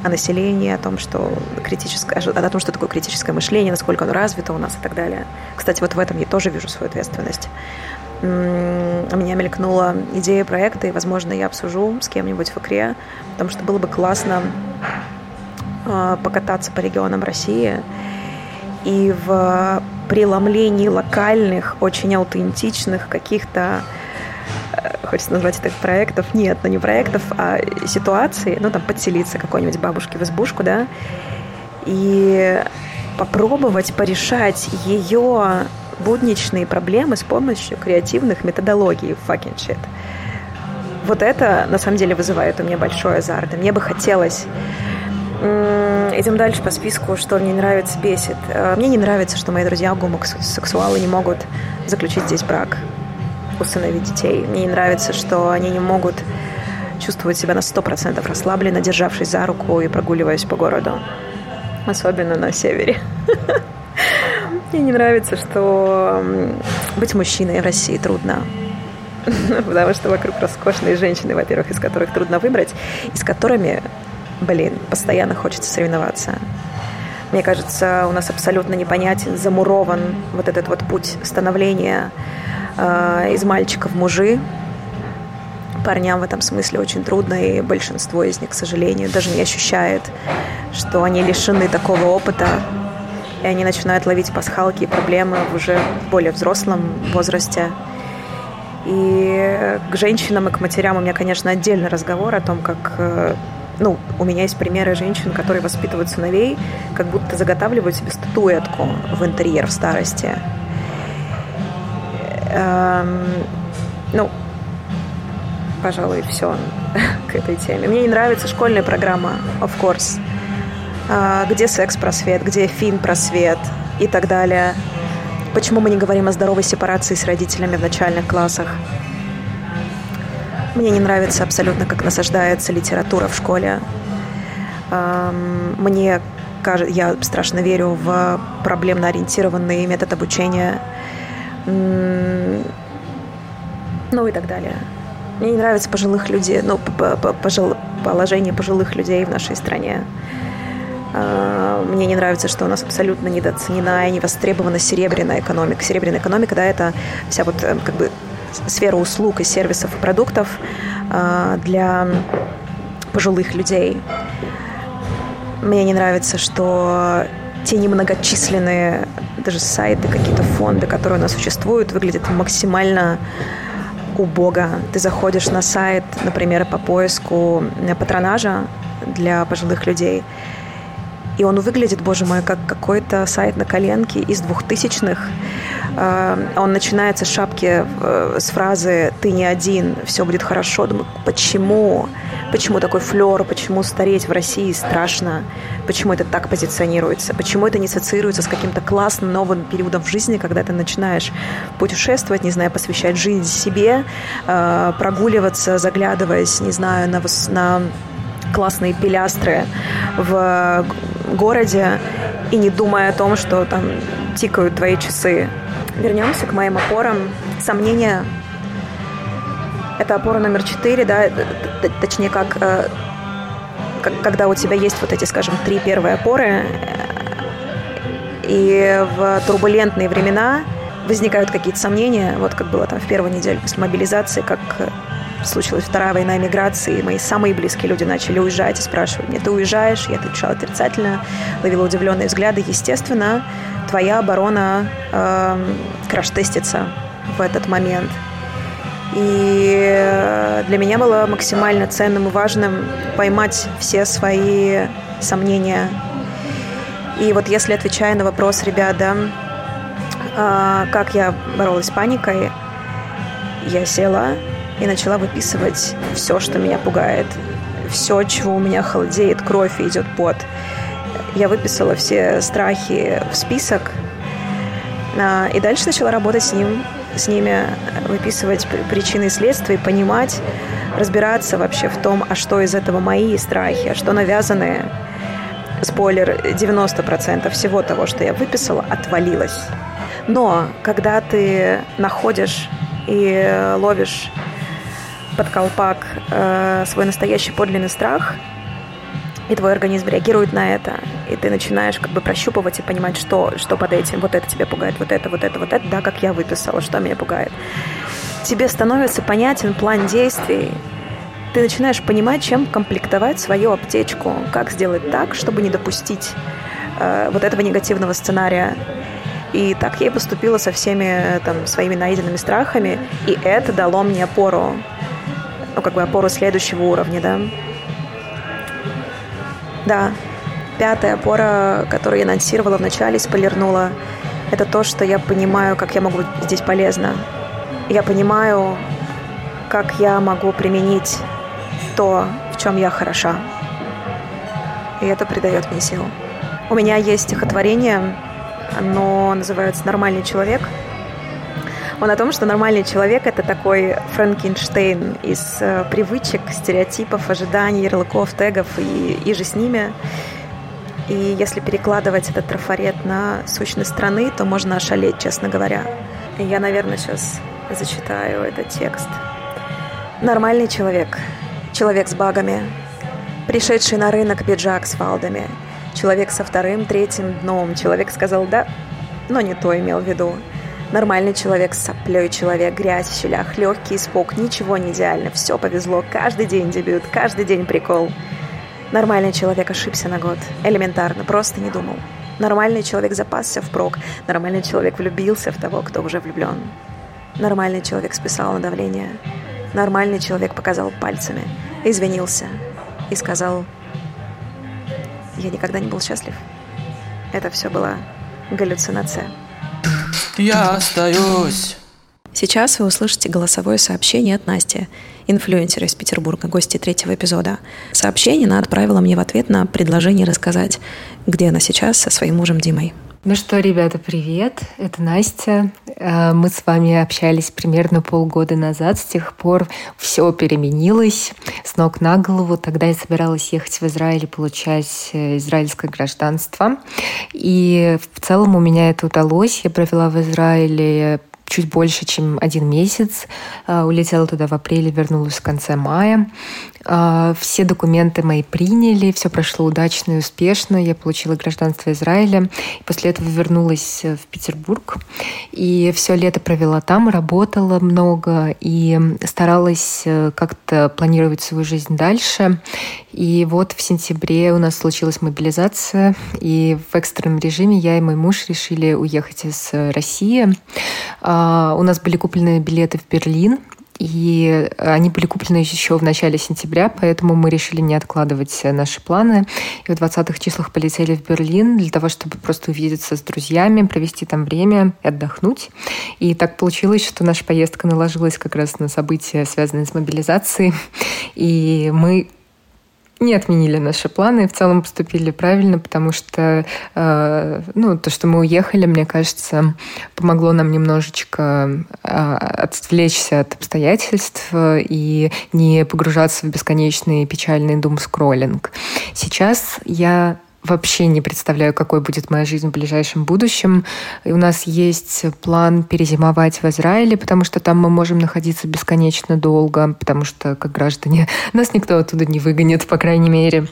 о населении, о том, что критическое, о том, что такое критическое мышление, насколько оно развито у нас и так далее. Кстати, вот в этом я тоже вижу свою ответственность. Меня мелькнула идея проекта, и, возможно, я обсужу с кем-нибудь в икре, потому что было бы классно а, покататься по регионам России и в преломлении локальных, очень аутентичных каких-то хочется назвать это проектов, нет, но не проектов, а ситуации, ну там подселиться какой-нибудь бабушке в избушку, да, и попробовать порешать ее будничные проблемы с помощью креативных методологий fucking shit. Вот это, на самом деле, вызывает у меня большой азарт. И мне бы хотелось Идем дальше по списку, что мне нравится, бесит. Э, мне не нравится, что мои друзья гомосексуалы не могут заключить здесь брак, установить детей. Мне не нравится, что они не могут чувствовать себя на 100% расслабленно, державшись за руку и прогуливаясь по городу. Особенно на севере. Мне не нравится, что быть мужчиной в России трудно. Потому что вокруг роскошные женщины, во-первых, из которых трудно выбрать, и с которыми блин, постоянно хочется соревноваться. Мне кажется, у нас абсолютно непонятен, замурован вот этот вот путь становления из мальчика в мужи. Парням в этом смысле очень трудно, и большинство из них, к сожалению, даже не ощущает, что они лишены такого опыта, и они начинают ловить пасхалки и проблемы в уже более взрослом возрасте. И к женщинам и к матерям у меня, конечно, отдельный разговор о том, как э, ну, у меня есть примеры женщин, которые воспитывают сыновей, как будто заготавливают себе статуэтку в интерьер в старости. Эм, ну, пожалуй, все к этой теме. Мне не нравится школьная программа, of course. Э, где секс-просвет, где фин-просвет и так далее. Почему мы не говорим о здоровой сепарации с родителями в начальных классах? Мне не нравится абсолютно, как насаждается литература в школе. Мне кажется, я страшно верю в проблемно ориентированный метод обучения. Ну и так далее. Мне не нравится пожилых людей, ну, пожил, положение пожилых людей в нашей стране. А, мне не нравится, что у нас абсолютно недооценена и не востребована серебряная экономика. Серебряная экономика, да, это вся вот э, как бы сферу услуг и сервисов и продуктов а, для пожилых людей. Мне не нравится, что те немногочисленные даже сайты, какие-то фонды, которые у нас существуют, выглядят максимально убого. Ты заходишь на сайт, например, по поиску патронажа для пожилых людей, и он выглядит, боже мой, как какой-то сайт на коленке из двухтысячных. А, он начинается с шапки, э, с фразы «ты не один, все будет хорошо». Думаю, почему? Почему такой флер? Почему стареть в России страшно? Почему это так позиционируется? Почему это не ассоциируется с каким-то классным новым периодом в жизни, когда ты начинаешь путешествовать, не знаю, посвящать жизнь себе, а, прогуливаться, заглядываясь, не знаю, на, на классные пилястры в городе и не думая о том, что там тикают твои часы. Вернемся к моим опорам. Сомнения – это опора номер четыре, да, точнее, как, э, как когда у тебя есть вот эти, скажем, три первые опоры, и в турбулентные времена возникают какие-то сомнения, вот как было там в первую неделю после мобилизации, как случилась вторая война миграции, мои самые близкие люди начали уезжать и спрашивать мне, ты уезжаешь? Я отвечала отрицательно, ловила удивленные взгляды. Естественно, твоя оборона э, краш-тестится в этот момент. И для меня было максимально ценным и важным поймать все свои сомнения. И вот если отвечая на вопрос, ребята, э, как я боролась с паникой, я села и начала выписывать все, что меня пугает, все, чего у меня холодеет, кровь и идет пот. Я выписала все страхи в список, а, и дальше начала работать с ним, с ними, выписывать причины и следствия, понимать, разбираться вообще в том, а что из этого мои страхи, а что навязанные. Спойлер, 90% всего того, что я выписала, отвалилось. Но когда ты находишь и ловишь под колпак э, свой настоящий подлинный страх, и твой организм реагирует на это, и ты начинаешь как бы прощупывать и понимать, что, что под этим, вот это тебя пугает, вот это, вот это, вот это, да, как я выписала, что меня пугает. Тебе становится понятен план действий, ты начинаешь понимать, чем комплектовать свою аптечку, как сделать так, чтобы не допустить э, вот этого негативного сценария. И так я и поступила со всеми там, своими найденными страхами, и это дало мне опору, ну, как бы опору следующего уровня, да. Да, пятая опора, которую я анонсировала вначале, спойлернула, это то, что я понимаю, как я могу быть здесь полезна. Я понимаю, как я могу применить то, в чем я хороша. И это придает мне сил. У меня есть стихотворение, оно называется «Нормальный человек». Он о том, что нормальный человек — это такой Франкенштейн из э, привычек, стереотипов, ожиданий, ярлыков, тегов и, и же с ними. И если перекладывать этот трафарет на сущность страны, то можно ошалеть, честно говоря. И я, наверное, сейчас зачитаю этот текст. Нормальный человек — Человек с багами, пришедший на рынок пиджак с фалдами, человек со вторым, третьим дном, человек сказал «да», но не то имел в виду. Нормальный человек соплей, человек, грязь в щелях, легкий испуг, ничего не идеально, все повезло, каждый день дебют, каждый день прикол. Нормальный человек ошибся на год, элементарно, просто не думал. Нормальный человек запасся впрок, нормальный человек влюбился в того, кто уже влюблен. Нормальный человек списал на давление, нормальный человек показал пальцами – извинился и сказал, я никогда не был счастлив. Это все была галлюцинация. Я остаюсь. Сейчас вы услышите голосовое сообщение от Насти, инфлюенсера из Петербурга, гости третьего эпизода. Сообщение она отправила мне в ответ на предложение рассказать, где она сейчас со своим мужем Димой. Ну что, ребята, привет. Это Настя. Э, мы с вами общались примерно полгода назад. С тех пор все переменилось с ног на голову. Тогда я собиралась ехать в Израиль и получать э, израильское гражданство. И в целом у меня это удалось. Я провела в Израиле чуть больше, чем один месяц. Э, улетела туда в апреле, вернулась в конце мая. Э, все документы мои приняли, все прошло удачно и успешно. Я получила гражданство Израиля. После этого вернулась в Петербург. И все лето провела там, работала много и старалась э, как-то планировать свою жизнь дальше. И вот в сентябре у нас случилась мобилизация, и в экстренном режиме я и мой муж решили уехать из России. А, у нас были куплены билеты в Берлин, и они были куплены еще в начале сентября, поэтому мы решили не откладывать наши планы. И в 20-х числах полетели в Берлин для того, чтобы просто увидеться с друзьями, провести там время и отдохнуть. И так получилось, что наша поездка наложилась как раз на события, связанные с мобилизацией. И мы не отменили наши планы в целом поступили правильно, потому что э, ну, то, что мы уехали, мне кажется, помогло нам немножечко э, отвлечься от обстоятельств и не погружаться в бесконечный печальный дум-скроллинг. Сейчас я вообще не представляю, какой будет моя жизнь в ближайшем будущем. И у нас есть план перезимовать в Израиле, потому что там мы можем находиться бесконечно долго, потому что как граждане нас никто оттуда не выгонит, по крайней мере.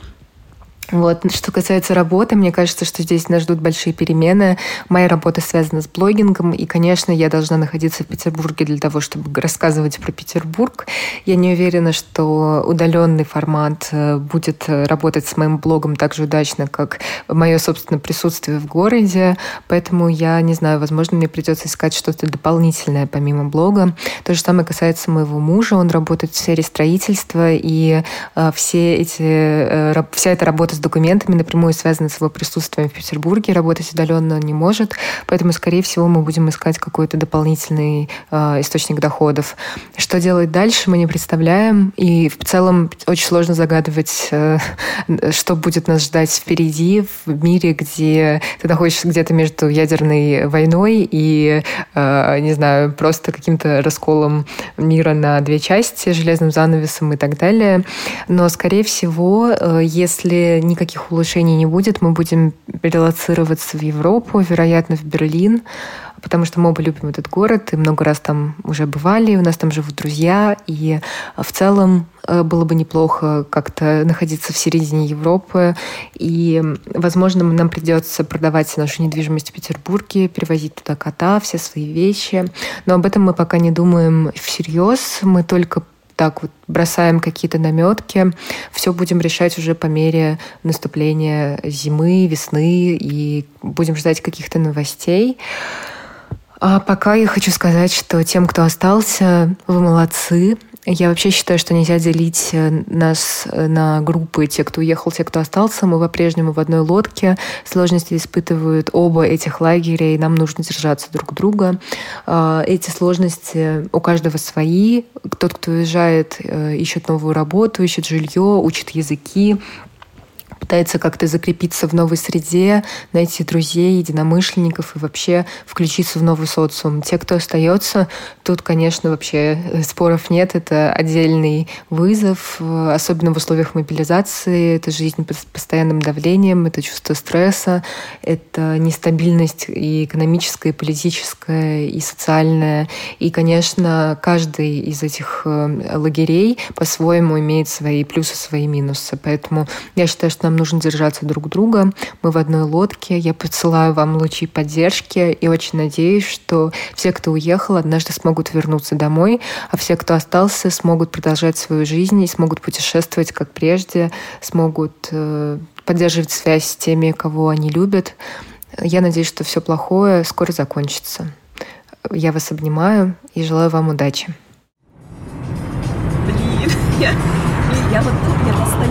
Вот. Что касается работы, мне кажется, что здесь нас ждут большие перемены. Моя работа связана с блогингом, и, конечно, я должна находиться в Петербурге для того, чтобы рассказывать про Петербург. Я не уверена, что удаленный формат э, будет работать с моим блогом так же удачно, как мое собственное присутствие в городе. Поэтому я не знаю, возможно, мне придется искать что-то дополнительное помимо блога. То же самое касается моего мужа. Он работает в сфере строительства, и э, все эти, э, вся эта работа с документами напрямую связаны с его присутствием в Петербурге, работать удаленно не может, поэтому, скорее всего, мы будем искать какой-то дополнительный э, источник доходов. Что делать дальше, мы не представляем, и в целом очень сложно загадывать, э, что будет нас ждать впереди в мире, где ты находишься где-то между ядерной войной и, э, не знаю, просто каким-то расколом мира на две части, железным занавесом и так далее. Но, скорее всего, э, если никаких улучшений не будет. Мы будем релацироваться в Европу, вероятно, в Берлин, потому что мы оба любим этот город и много раз там уже бывали, у нас там живут друзья, и в целом э, было бы неплохо как-то находиться в середине Европы, и, возможно, нам придется продавать нашу недвижимость в Петербурге, перевозить туда кота, все свои вещи, но об этом мы пока не думаем всерьез, мы только так вот бросаем какие-то наметки. Все будем решать уже по мере наступления зимы, весны и будем ждать каких-то новостей. А пока я хочу сказать, что тем, кто остался, вы молодцы. Я вообще считаю, что нельзя делить э, нас э, на группы, те, кто уехал, те, кто остался. Мы по-прежнему в одной лодке. Сложности испытывают оба этих лагеря, и нам нужно держаться друг друга. А, эти сложности у каждого свои. Тот, кто уезжает, э, ищет новую работу, ищет жилье, учит языки, пытается как-то закрепиться в новой среде, найти друзей, единомышленников и вообще включиться в новый социум. Те, кто остается, тут, конечно, вообще э, споров нет. Это отдельный вызов, э, особенно в условиях мобилизации. Это жизнь под постоянным давлением, это чувство стресса, это нестабильность и экономическая, и политическая, и социальная. И, конечно, каждый из этих э, лагерей по-своему имеет свои плюсы, свои минусы. Поэтому я считаю, что нам нужно держаться друг друга. Мы в одной лодке. Я посылаю вам лучи поддержки и очень надеюсь, что все, кто уехал, однажды смогут вернуться домой, а все, кто остался, смогут продолжать свою жизнь и смогут путешествовать как прежде, смогут э, поддерживать связь с теми, кого они любят. Я надеюсь, что все плохое скоро закончится. Я вас обнимаю и желаю вам удачи. Блин, я я вот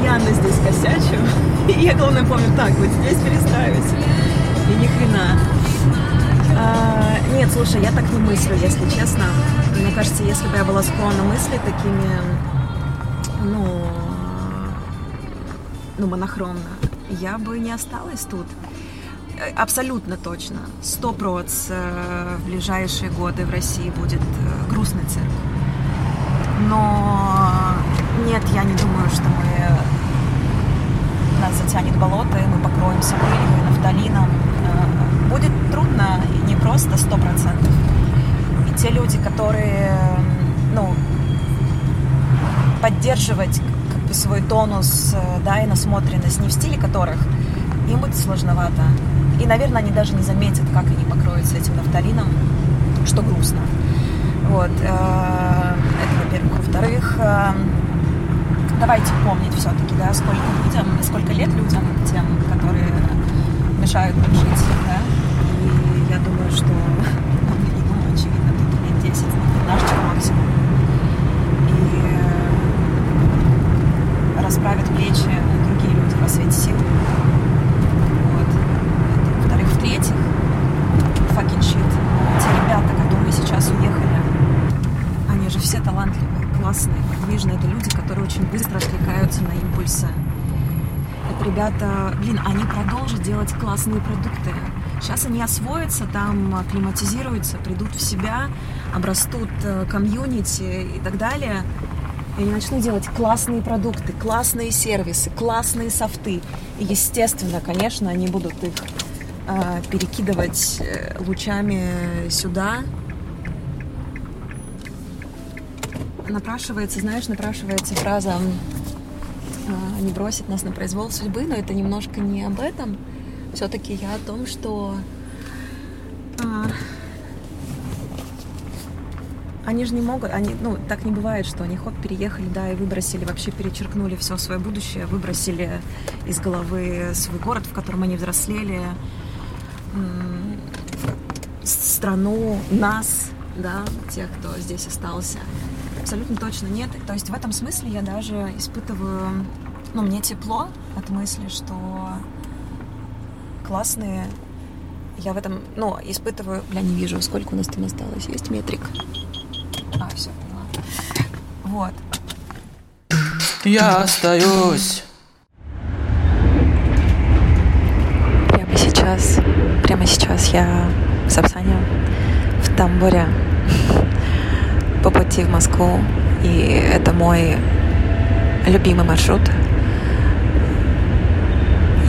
постоянно здесь косячу. И я, главное, помню, так, вот здесь перестраивать. И ни хрена. А, нет, слушай, я так не мыслю, если честно. Мне кажется, если бы я была склонна мысли такими, ну, ну, монохромно, я бы не осталась тут. Абсолютно точно. Сто проц э, в ближайшие годы в России будет э, грустный цирк. Но нет, я не думаю, что мы нас затянет болото, и мы покроемся пылью и нафталином. Э, будет трудно и не просто сто процентов. И те люди, которые, ну, поддерживать как бы свой тонус, э, да, и насмотренность, не в стиле которых, им будет сложновато. И, наверное, они даже не заметят, как они покроются этим нафталином, что грустно. Вот. Э, это, во-первых. Во-вторых, давайте помнить все-таки, да, сколько людям, сколько лет людям, тем, которые мешают нам жить, да. И я думаю, что, не думаю, очевидно, тут лет 10, 15 максимум. И расправят плечи другие люди во свете сил. Вот. Во-вторых, в-третьих, fucking shit. Те ребята, которые сейчас уехали, они же все талантливые классные, подвижные. Это люди, которые очень быстро откликаются на импульсы. Это ребята, блин, они продолжат делать классные продукты. Сейчас они освоятся, там акклиматизируются, придут в себя, обрастут э, комьюнити и так далее. И они начнут делать классные продукты, классные сервисы, классные софты. И, естественно, конечно, они будут их э, перекидывать э, лучами сюда, напрашивается, знаешь, напрашивается фраза а, «не бросит нас на произвол судьбы», но это немножко не об этом. Все-таки я о том, что а, они же не могут, они, ну, так не бывает, что они хоп, переехали, да, и выбросили, вообще перечеркнули все свое будущее, выбросили из головы свой город, в котором они взрослели, страну, нас, да, тех, кто здесь остался абсолютно точно нет. То есть в этом смысле я даже испытываю, ну, мне тепло от мысли, что классные. Я в этом, ну, испытываю... Бля, не вижу, сколько у нас там осталось. Есть метрик? А, все, поняла. Вот. Я остаюсь. Прямо сейчас, прямо сейчас я в Сапсане, в тамбуре по пути в Москву, и это мой любимый маршрут.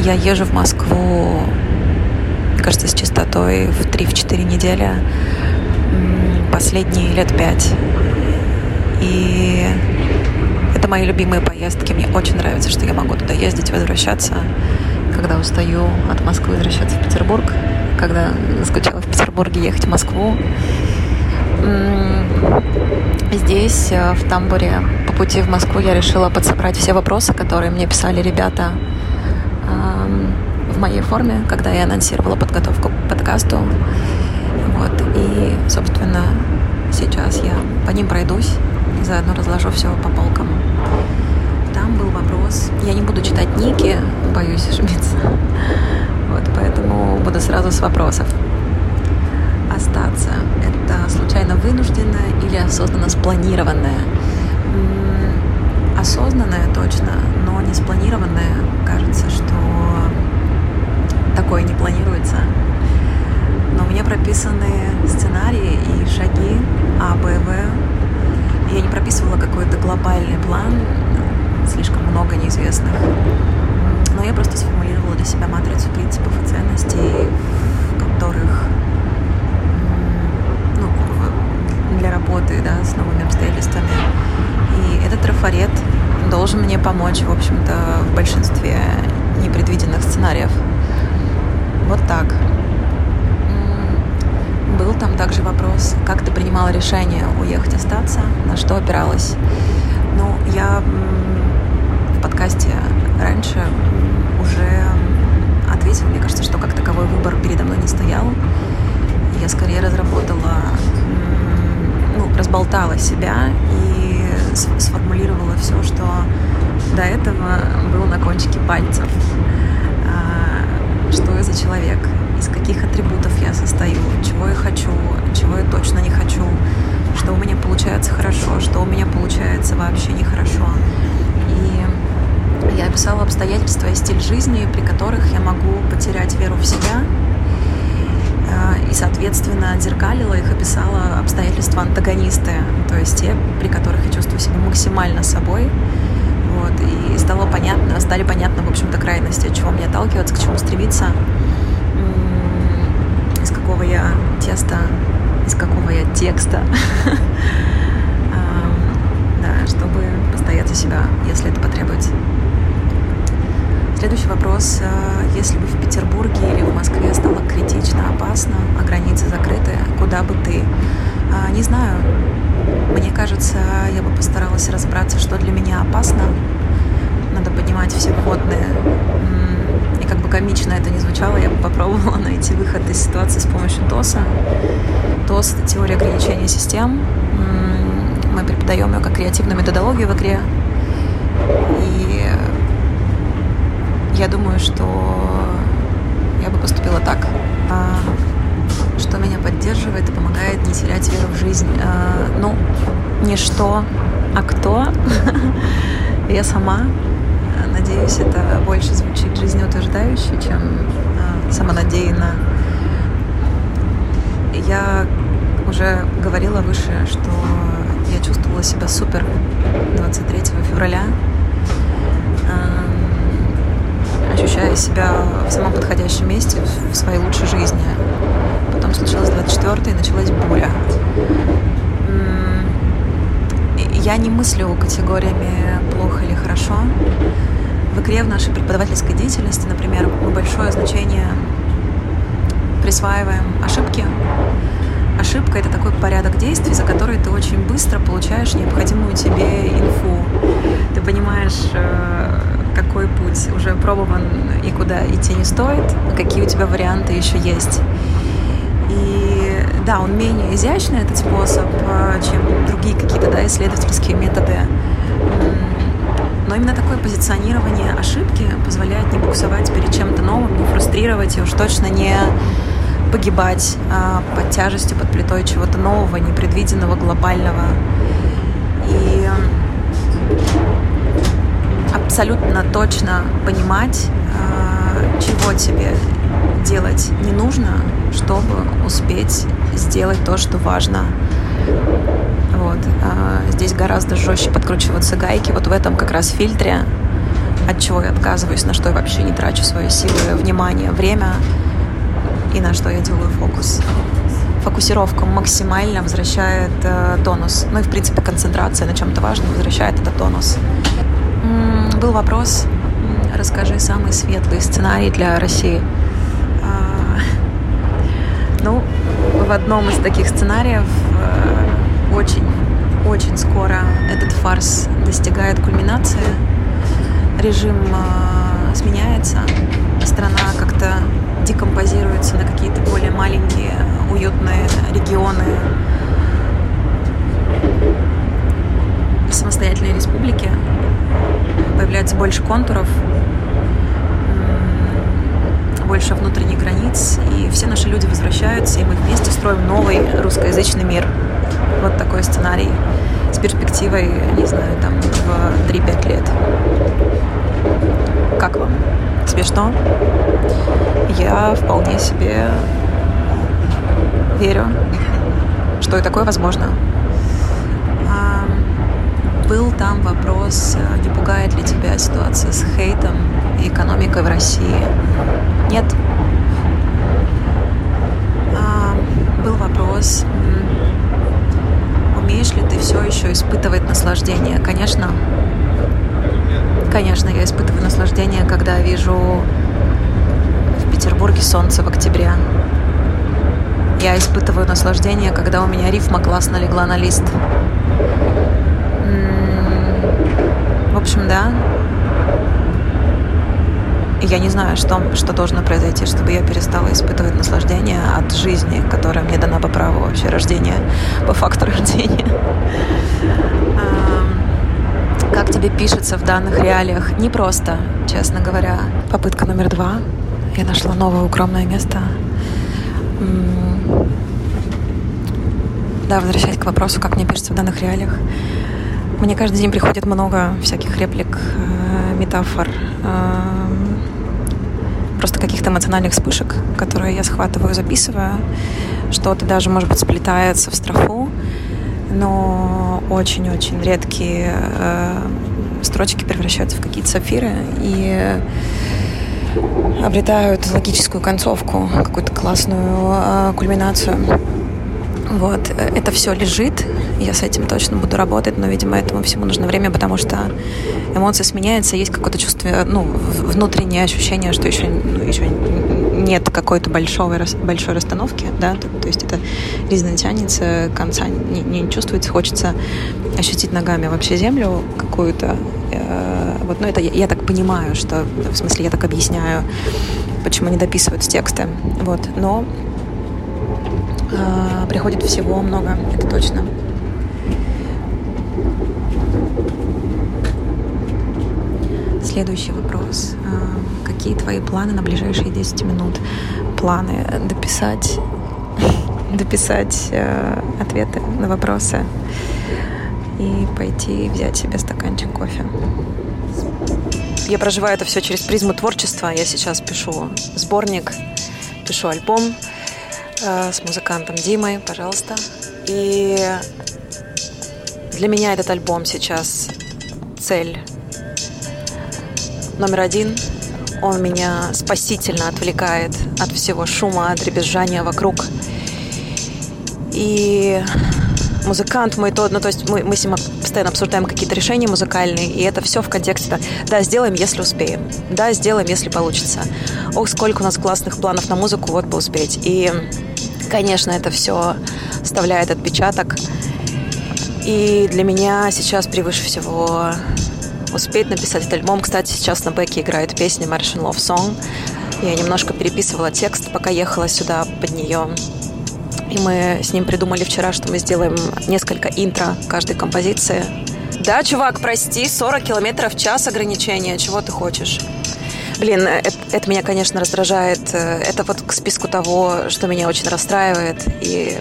я езжу в Москву, кажется, с частотой в 3-4 недели последние лет пять. И это мои любимые поездки. Мне очень нравится, что я могу туда ездить, возвращаться. Когда устаю от Москвы, возвращаться в Петербург. Когда скучала в Петербурге, ехать в Москву. Здесь, э, в Тамбуре, по пути в Москву, я решила подсобрать все вопросы, которые мне писали ребята в моей форме, когда я анонсировала подготовку к подкасту. Вот. И, собственно, сейчас я по ним пройдусь и заодно разложу все по полкам. Там был вопрос. Я не буду читать ники, боюсь ошибиться. Вот, поэтому буду сразу с вопросов. Остаться — это случайно вынужденное или осознанно спланированное? Осознанное точно, но не спланированное. Кажется, что такое не планируется. Но у меня прописаны сценарии и шаги А, Б, В. Я не прописывала какой-то глобальный план, слишком много неизвестных. Но я просто сформулировала для себя матрицу принципов и ценностей, в которых ну, для работы да, с новыми обстоятельствами. И этот трафарет должен мне помочь, в общем-то, в большинстве непредвиденных сценариев. Вот так. Был там также вопрос, как ты принимала решение уехать, остаться, на что опиралась. Ну, я в подкасте раньше уже ответила, мне кажется, что как таковой выбор передо мной не стоял. Я скорее разработала, ну, разболтала себя и сформулировала все, что до этого было на кончике пальцев что я за человек, из каких атрибутов я состою, чего я хочу, чего я точно не хочу, что у меня получается хорошо, что у меня получается вообще нехорошо. И я описала обстоятельства и стиль жизни, при которых я могу потерять веру в себя, и, соответственно, отзеркалила их, описала обстоятельства антагонисты, то есть те, при которых я чувствую себя максимально собой, вот, и стало понятно, стали понятны, в общем-то, крайности, от чего мне отталкиваться, к чему стремиться, из какого я теста, из какого я текста. Чтобы постоять за себя, если это потребуется. Следующий вопрос. Э, если бы в Петербурге или в Москве стало критично опасно, а границы закрыты, куда бы ты? А, не знаю. Мне кажется, я бы постаралась разобраться, что для меня опасно. Надо поднимать все входные. И как бы комично это не звучало, я бы попробовала найти выход из ситуации с помощью ТОСа. ТОС — это теория ограничения систем. Мы преподаем ее как креативную методологию в игре. И я думаю, что я бы поступила так. А, что меня поддерживает и помогает не терять веру в жизнь. А, ну, не что, а кто. Я сама. Надеюсь, это больше звучит жизнеутверждающе, чем а, самонадеянно. Я уже говорила выше, что я чувствовала себя супер 23 февраля ощущая себя в самом подходящем месте в своей лучшей жизни. Потом случилось 24 и началась буря. Я не мыслю категориями плохо или хорошо. В игре в нашей преподавательской деятельности, например, мы большое значение присваиваем ошибки. Ошибка — это такой порядок действий, за который ты очень быстро получаешь необходимую тебе инфу. Ты понимаешь, э, какой путь уже пробован и куда идти не стоит, какие у тебя варианты еще есть. И да, он менее изящный, этот способ, э, чем другие какие-то да, исследовательские методы. Но именно такое позиционирование ошибки позволяет не буксовать перед чем-то новым, не фрустрировать и уж точно не погибать а, под тяжестью, под плитой чего-то нового, непредвиденного, глобального. И абсолютно точно понимать, а, чего тебе делать не нужно, чтобы успеть сделать то, что важно. Вот. А здесь гораздо жестче подкручиваться гайки. Вот в этом как раз фильтре от чего я отказываюсь, на что я вообще не трачу свои силы, внимание, время и на что я делаю фокус. Фокусировка максимально возвращает э, тонус. Ну и, в принципе, концентрация на чем-то важном возвращает этот тонус. Был вопрос, расскажи самый светлый сценарий для России. А, ну, в одном из таких сценариев э, очень, очень скоро этот фарс достигает кульминации. Режим э, сменяется, страна как-то декомпозируется на какие-то более маленькие, уютные регионы, самостоятельные республики. Появляется больше контуров, больше внутренних границ, и все наши люди возвращаются, и мы вместе строим новый русскоязычный мир. Вот такой сценарий с перспективой, не знаю, там в 3-5 лет. Как вам? Смешно? Я вполне себе верю, что и такое возможно. А, был там вопрос, не пугает ли тебя ситуация с хейтом и экономикой в России. Нет. А, был вопрос, умеешь ли ты все еще испытывать наслаждение? Конечно. Конечно, я испытываю наслаждение, когда вижу в Петербурге солнце в октябре. Я испытываю наслаждение, когда у меня рифма классно легла на лист. Общем, да, я не знаю, что, что должно произойти, чтобы я перестала испытывать наслаждение от жизни, которая мне дана по праву вообще рождения, по факту рождения. Как тебе пишется в данных реалиях? Не просто, честно говоря. Попытка номер два. Я нашла новое укромное место. Да, возвращаясь к вопросу, как мне пишется в данных реалиях. Мне каждый день приходит много всяких реплик, э, метафор, просто каких-то эмоциональных вспышек, которые я схватываю, записываю. Что-то даже, может быть, сплетается в страху, но очень-очень редкие э, строчки превращаются в какие-то сапфиры и обретают логическую концовку, какую-то классную э, кульминацию. Вот, это все лежит, я с этим точно буду работать, но, видимо, этому всему нужно время, потому что эмоции сменяются, есть какое-то чувство, ну, внутреннее ощущение, что еще, ну, еще нет какой-то большой, большой расстановки, да, то, то есть это резина тянется, конца не, не чувствуется, хочется ощутить ногами вообще землю какую-то, э, вот, ну, это я, я так понимаю, что, в смысле, я так объясняю, почему не дописывают тексты, вот, но э, приходит всего много, это точно. Следующий вопрос. Э, какие твои планы на ближайшие 10 минут? Планы дописать, дописать э, ответы на вопросы и пойти взять себе стаканчик кофе. Я проживаю это все через призму творчества. Я сейчас пишу сборник, пишу альбом, с музыкантом Димой, пожалуйста. И для меня этот альбом сейчас цель номер один. Он меня спасительно отвлекает от всего шума, от дребезжания вокруг. И музыкант мой то, ну то есть мы, мы с ним постоянно обсуждаем какие-то решения музыкальные, и это все в контексте, да, сделаем, если успеем, да, сделаем, если получится. Ох, сколько у нас классных планов на музыку, вот бы успеть. И Конечно, это все оставляет отпечаток. И для меня сейчас превыше всего успеть написать этот альбом. Кстати, сейчас на бэке играет песня Martian Love Song. Я немножко переписывала текст, пока ехала сюда под нее. И мы с ним придумали вчера, что мы сделаем несколько интро каждой композиции. Да, чувак, прости, 40 километров в час ограничения. Чего ты хочешь? Блин, это, это меня, конечно, раздражает. Это вот к списку того, что меня очень расстраивает. И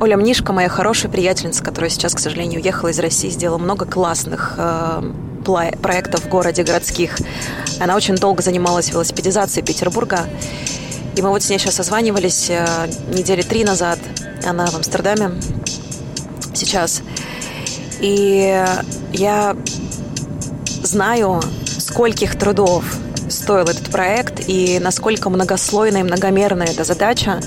Оля Мнишка, моя хорошая приятельница, которая сейчас, к сожалению, уехала из России, сделала много классных э, проектов в городе, городских. Она очень долго занималась велосипедизацией Петербурга. И мы вот с ней сейчас созванивались э, недели три назад. Она в Амстердаме сейчас. И я знаю, скольких трудов стоил этот проект и насколько многослойная и многомерная эта задача.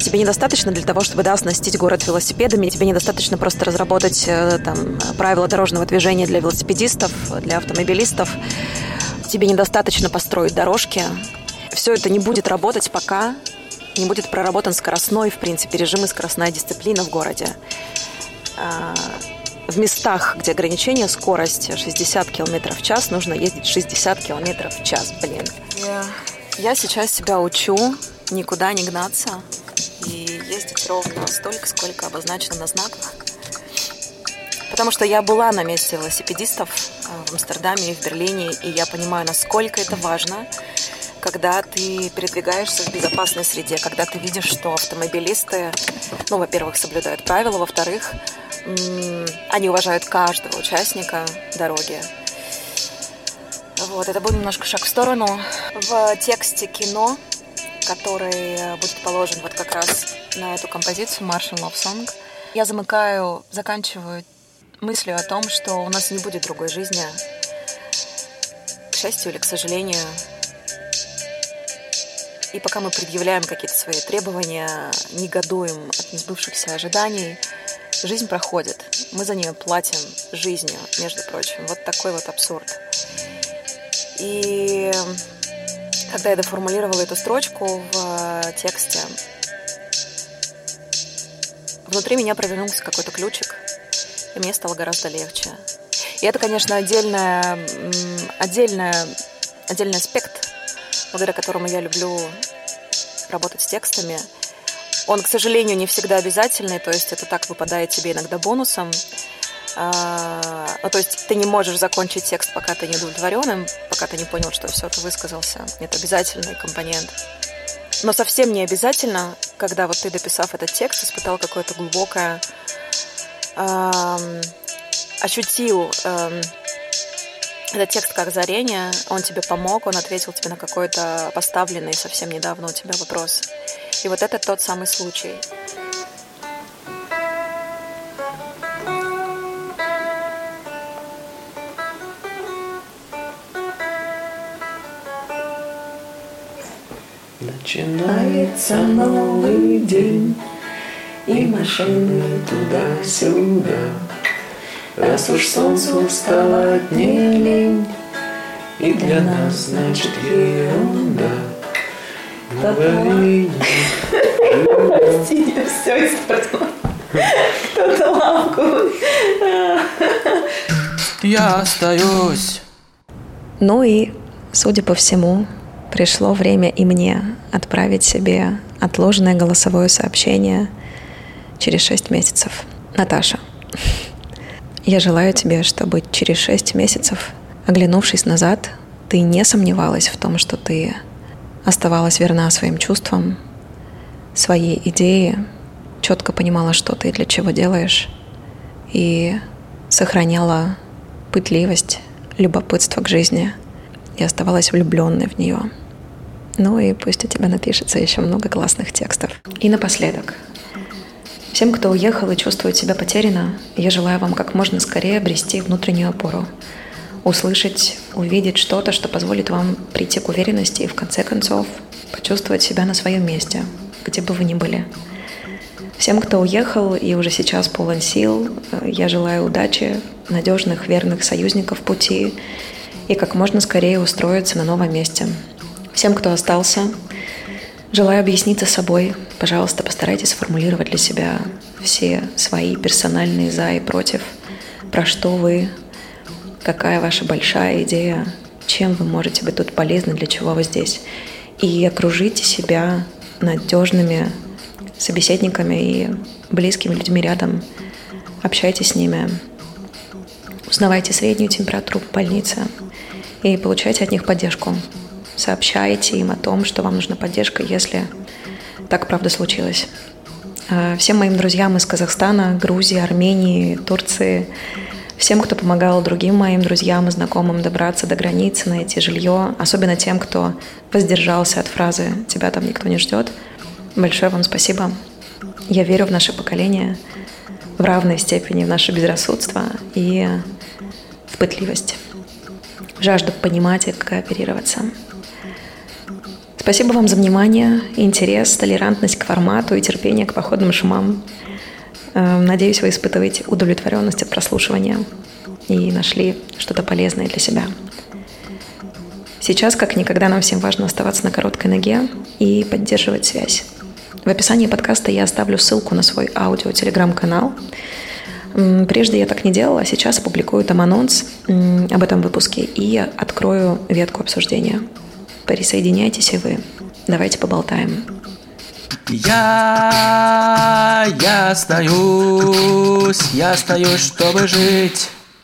Тебе недостаточно для того, чтобы да, оснастить город велосипедами, тебе недостаточно просто разработать э, там, правила дорожного движения для велосипедистов, для автомобилистов. Тебе недостаточно построить дорожки. Все это не будет работать, пока не будет проработан скоростной, в принципе, режим и скоростная дисциплина в городе. В местах, где ограничение скорости 60 км в час, нужно ездить 60 км в час, блин. Я, я сейчас себя учу никуда не гнаться и ездить ровно столько, сколько обозначено на знаках. Потому что я была на месте велосипедистов э, в Амстердаме и в Берлине, и я понимаю, насколько это важно, когда ты передвигаешься в безопасной среде, когда ты видишь, что автомобилисты, ну, во-первых, соблюдают правила, во-вторых, они уважают каждого участника дороги. Вот, это был немножко шаг в сторону. В тексте кино, который будет положен вот как раз на эту композицию Martian Love Song, я замыкаю, заканчиваю мыслью о том, что у нас не будет другой жизни. К счастью или к сожалению. И пока мы предъявляем какие-то свои требования, негодуем от несбывшихся ожиданий – Жизнь проходит. Мы за нее платим жизнью, между прочим. Вот такой вот абсурд. И когда я доформулировала эту строчку в э, тексте, внутри меня провернулся какой-то ключик, и мне стало гораздо легче. И это, конечно, отдельная, отдельная, отдельный аспект, благодаря которому я люблю работать с текстами – он, к сожалению, не всегда обязательный, то есть это так выпадает тебе иногда бонусом. А, ну, то есть ты не можешь закончить текст, пока ты не удовлетворенным, пока ты не понял, что все, ты высказался. Это обязательный компонент. Но совсем не обязательно, когда вот ты, дописав этот текст, испытал какое-то глубокое... Эм, ощутил эм, этот текст как озарение, он тебе помог, он ответил тебе на какой-то поставленный совсем недавно у тебя вопрос. И вот это тот самый случай. Начинается новый день, и машины туда-сюда. Раз уж солнцу стало дней лень, и для нас, значит, ерунда. Говори. Простите, все испортила. Кто-то лавку. Я остаюсь. Ну и, судя по всему, пришло время и мне отправить себе отложенное голосовое сообщение через шесть месяцев. Наташа, я желаю тебе, чтобы через шесть месяцев, оглянувшись назад, ты не сомневалась в том, что ты оставалась верна своим чувствам, своей идее, четко понимала, что ты и для чего делаешь, и сохраняла пытливость, любопытство к жизни и оставалась влюбленной в нее. Ну и пусть у тебя напишется еще много классных текстов. И напоследок. Всем, кто уехал и чувствует себя потерянно, я желаю вам как можно скорее обрести внутреннюю опору, услышать, увидеть что-то, что позволит вам прийти к уверенности и в конце концов почувствовать себя на своем месте, где бы вы ни были. Всем, кто уехал и уже сейчас полон сил, я желаю удачи, надежных, верных союзников пути и как можно скорее устроиться на новом месте. Всем, кто остался, желаю объясниться собой. Пожалуйста, постарайтесь сформулировать для себя все свои персональные «за» и «против», про что вы какая ваша большая идея, чем вы можете быть тут полезны, для чего вы здесь. И окружите себя надежными собеседниками и близкими людьми рядом. Общайтесь с ними. Узнавайте среднюю температуру в больнице и получайте от них поддержку. Сообщайте им о том, что вам нужна поддержка, если так правда случилось. А всем моим друзьям из Казахстана, Грузии, Армении, Турции всем, кто помогал другим моим друзьям и знакомым добраться до границы, найти жилье, особенно тем, кто воздержался от фразы «тебя там никто не ждет». Большое вам спасибо. Я верю в наше поколение, в равной степени в наше безрассудство и в пытливость. жажду понимать и кооперироваться. Спасибо вам за внимание, интерес, толерантность к формату и терпение к походным шумам. Э, надеюсь, вы испытываете удовлетворенность от прослушивания и нашли что-то полезное для себя. Сейчас, как никогда, нам всем важно оставаться на короткой ноге и поддерживать связь. В описании подкаста я оставлю ссылку на свой аудио-телеграм-канал. Прежде я так не делала, а сейчас опубликую там анонс об этом выпуске и открою ветку обсуждения. Присоединяйтесь и вы. Давайте поболтаем. Я, я остаюсь, я остаюсь, чтобы жить.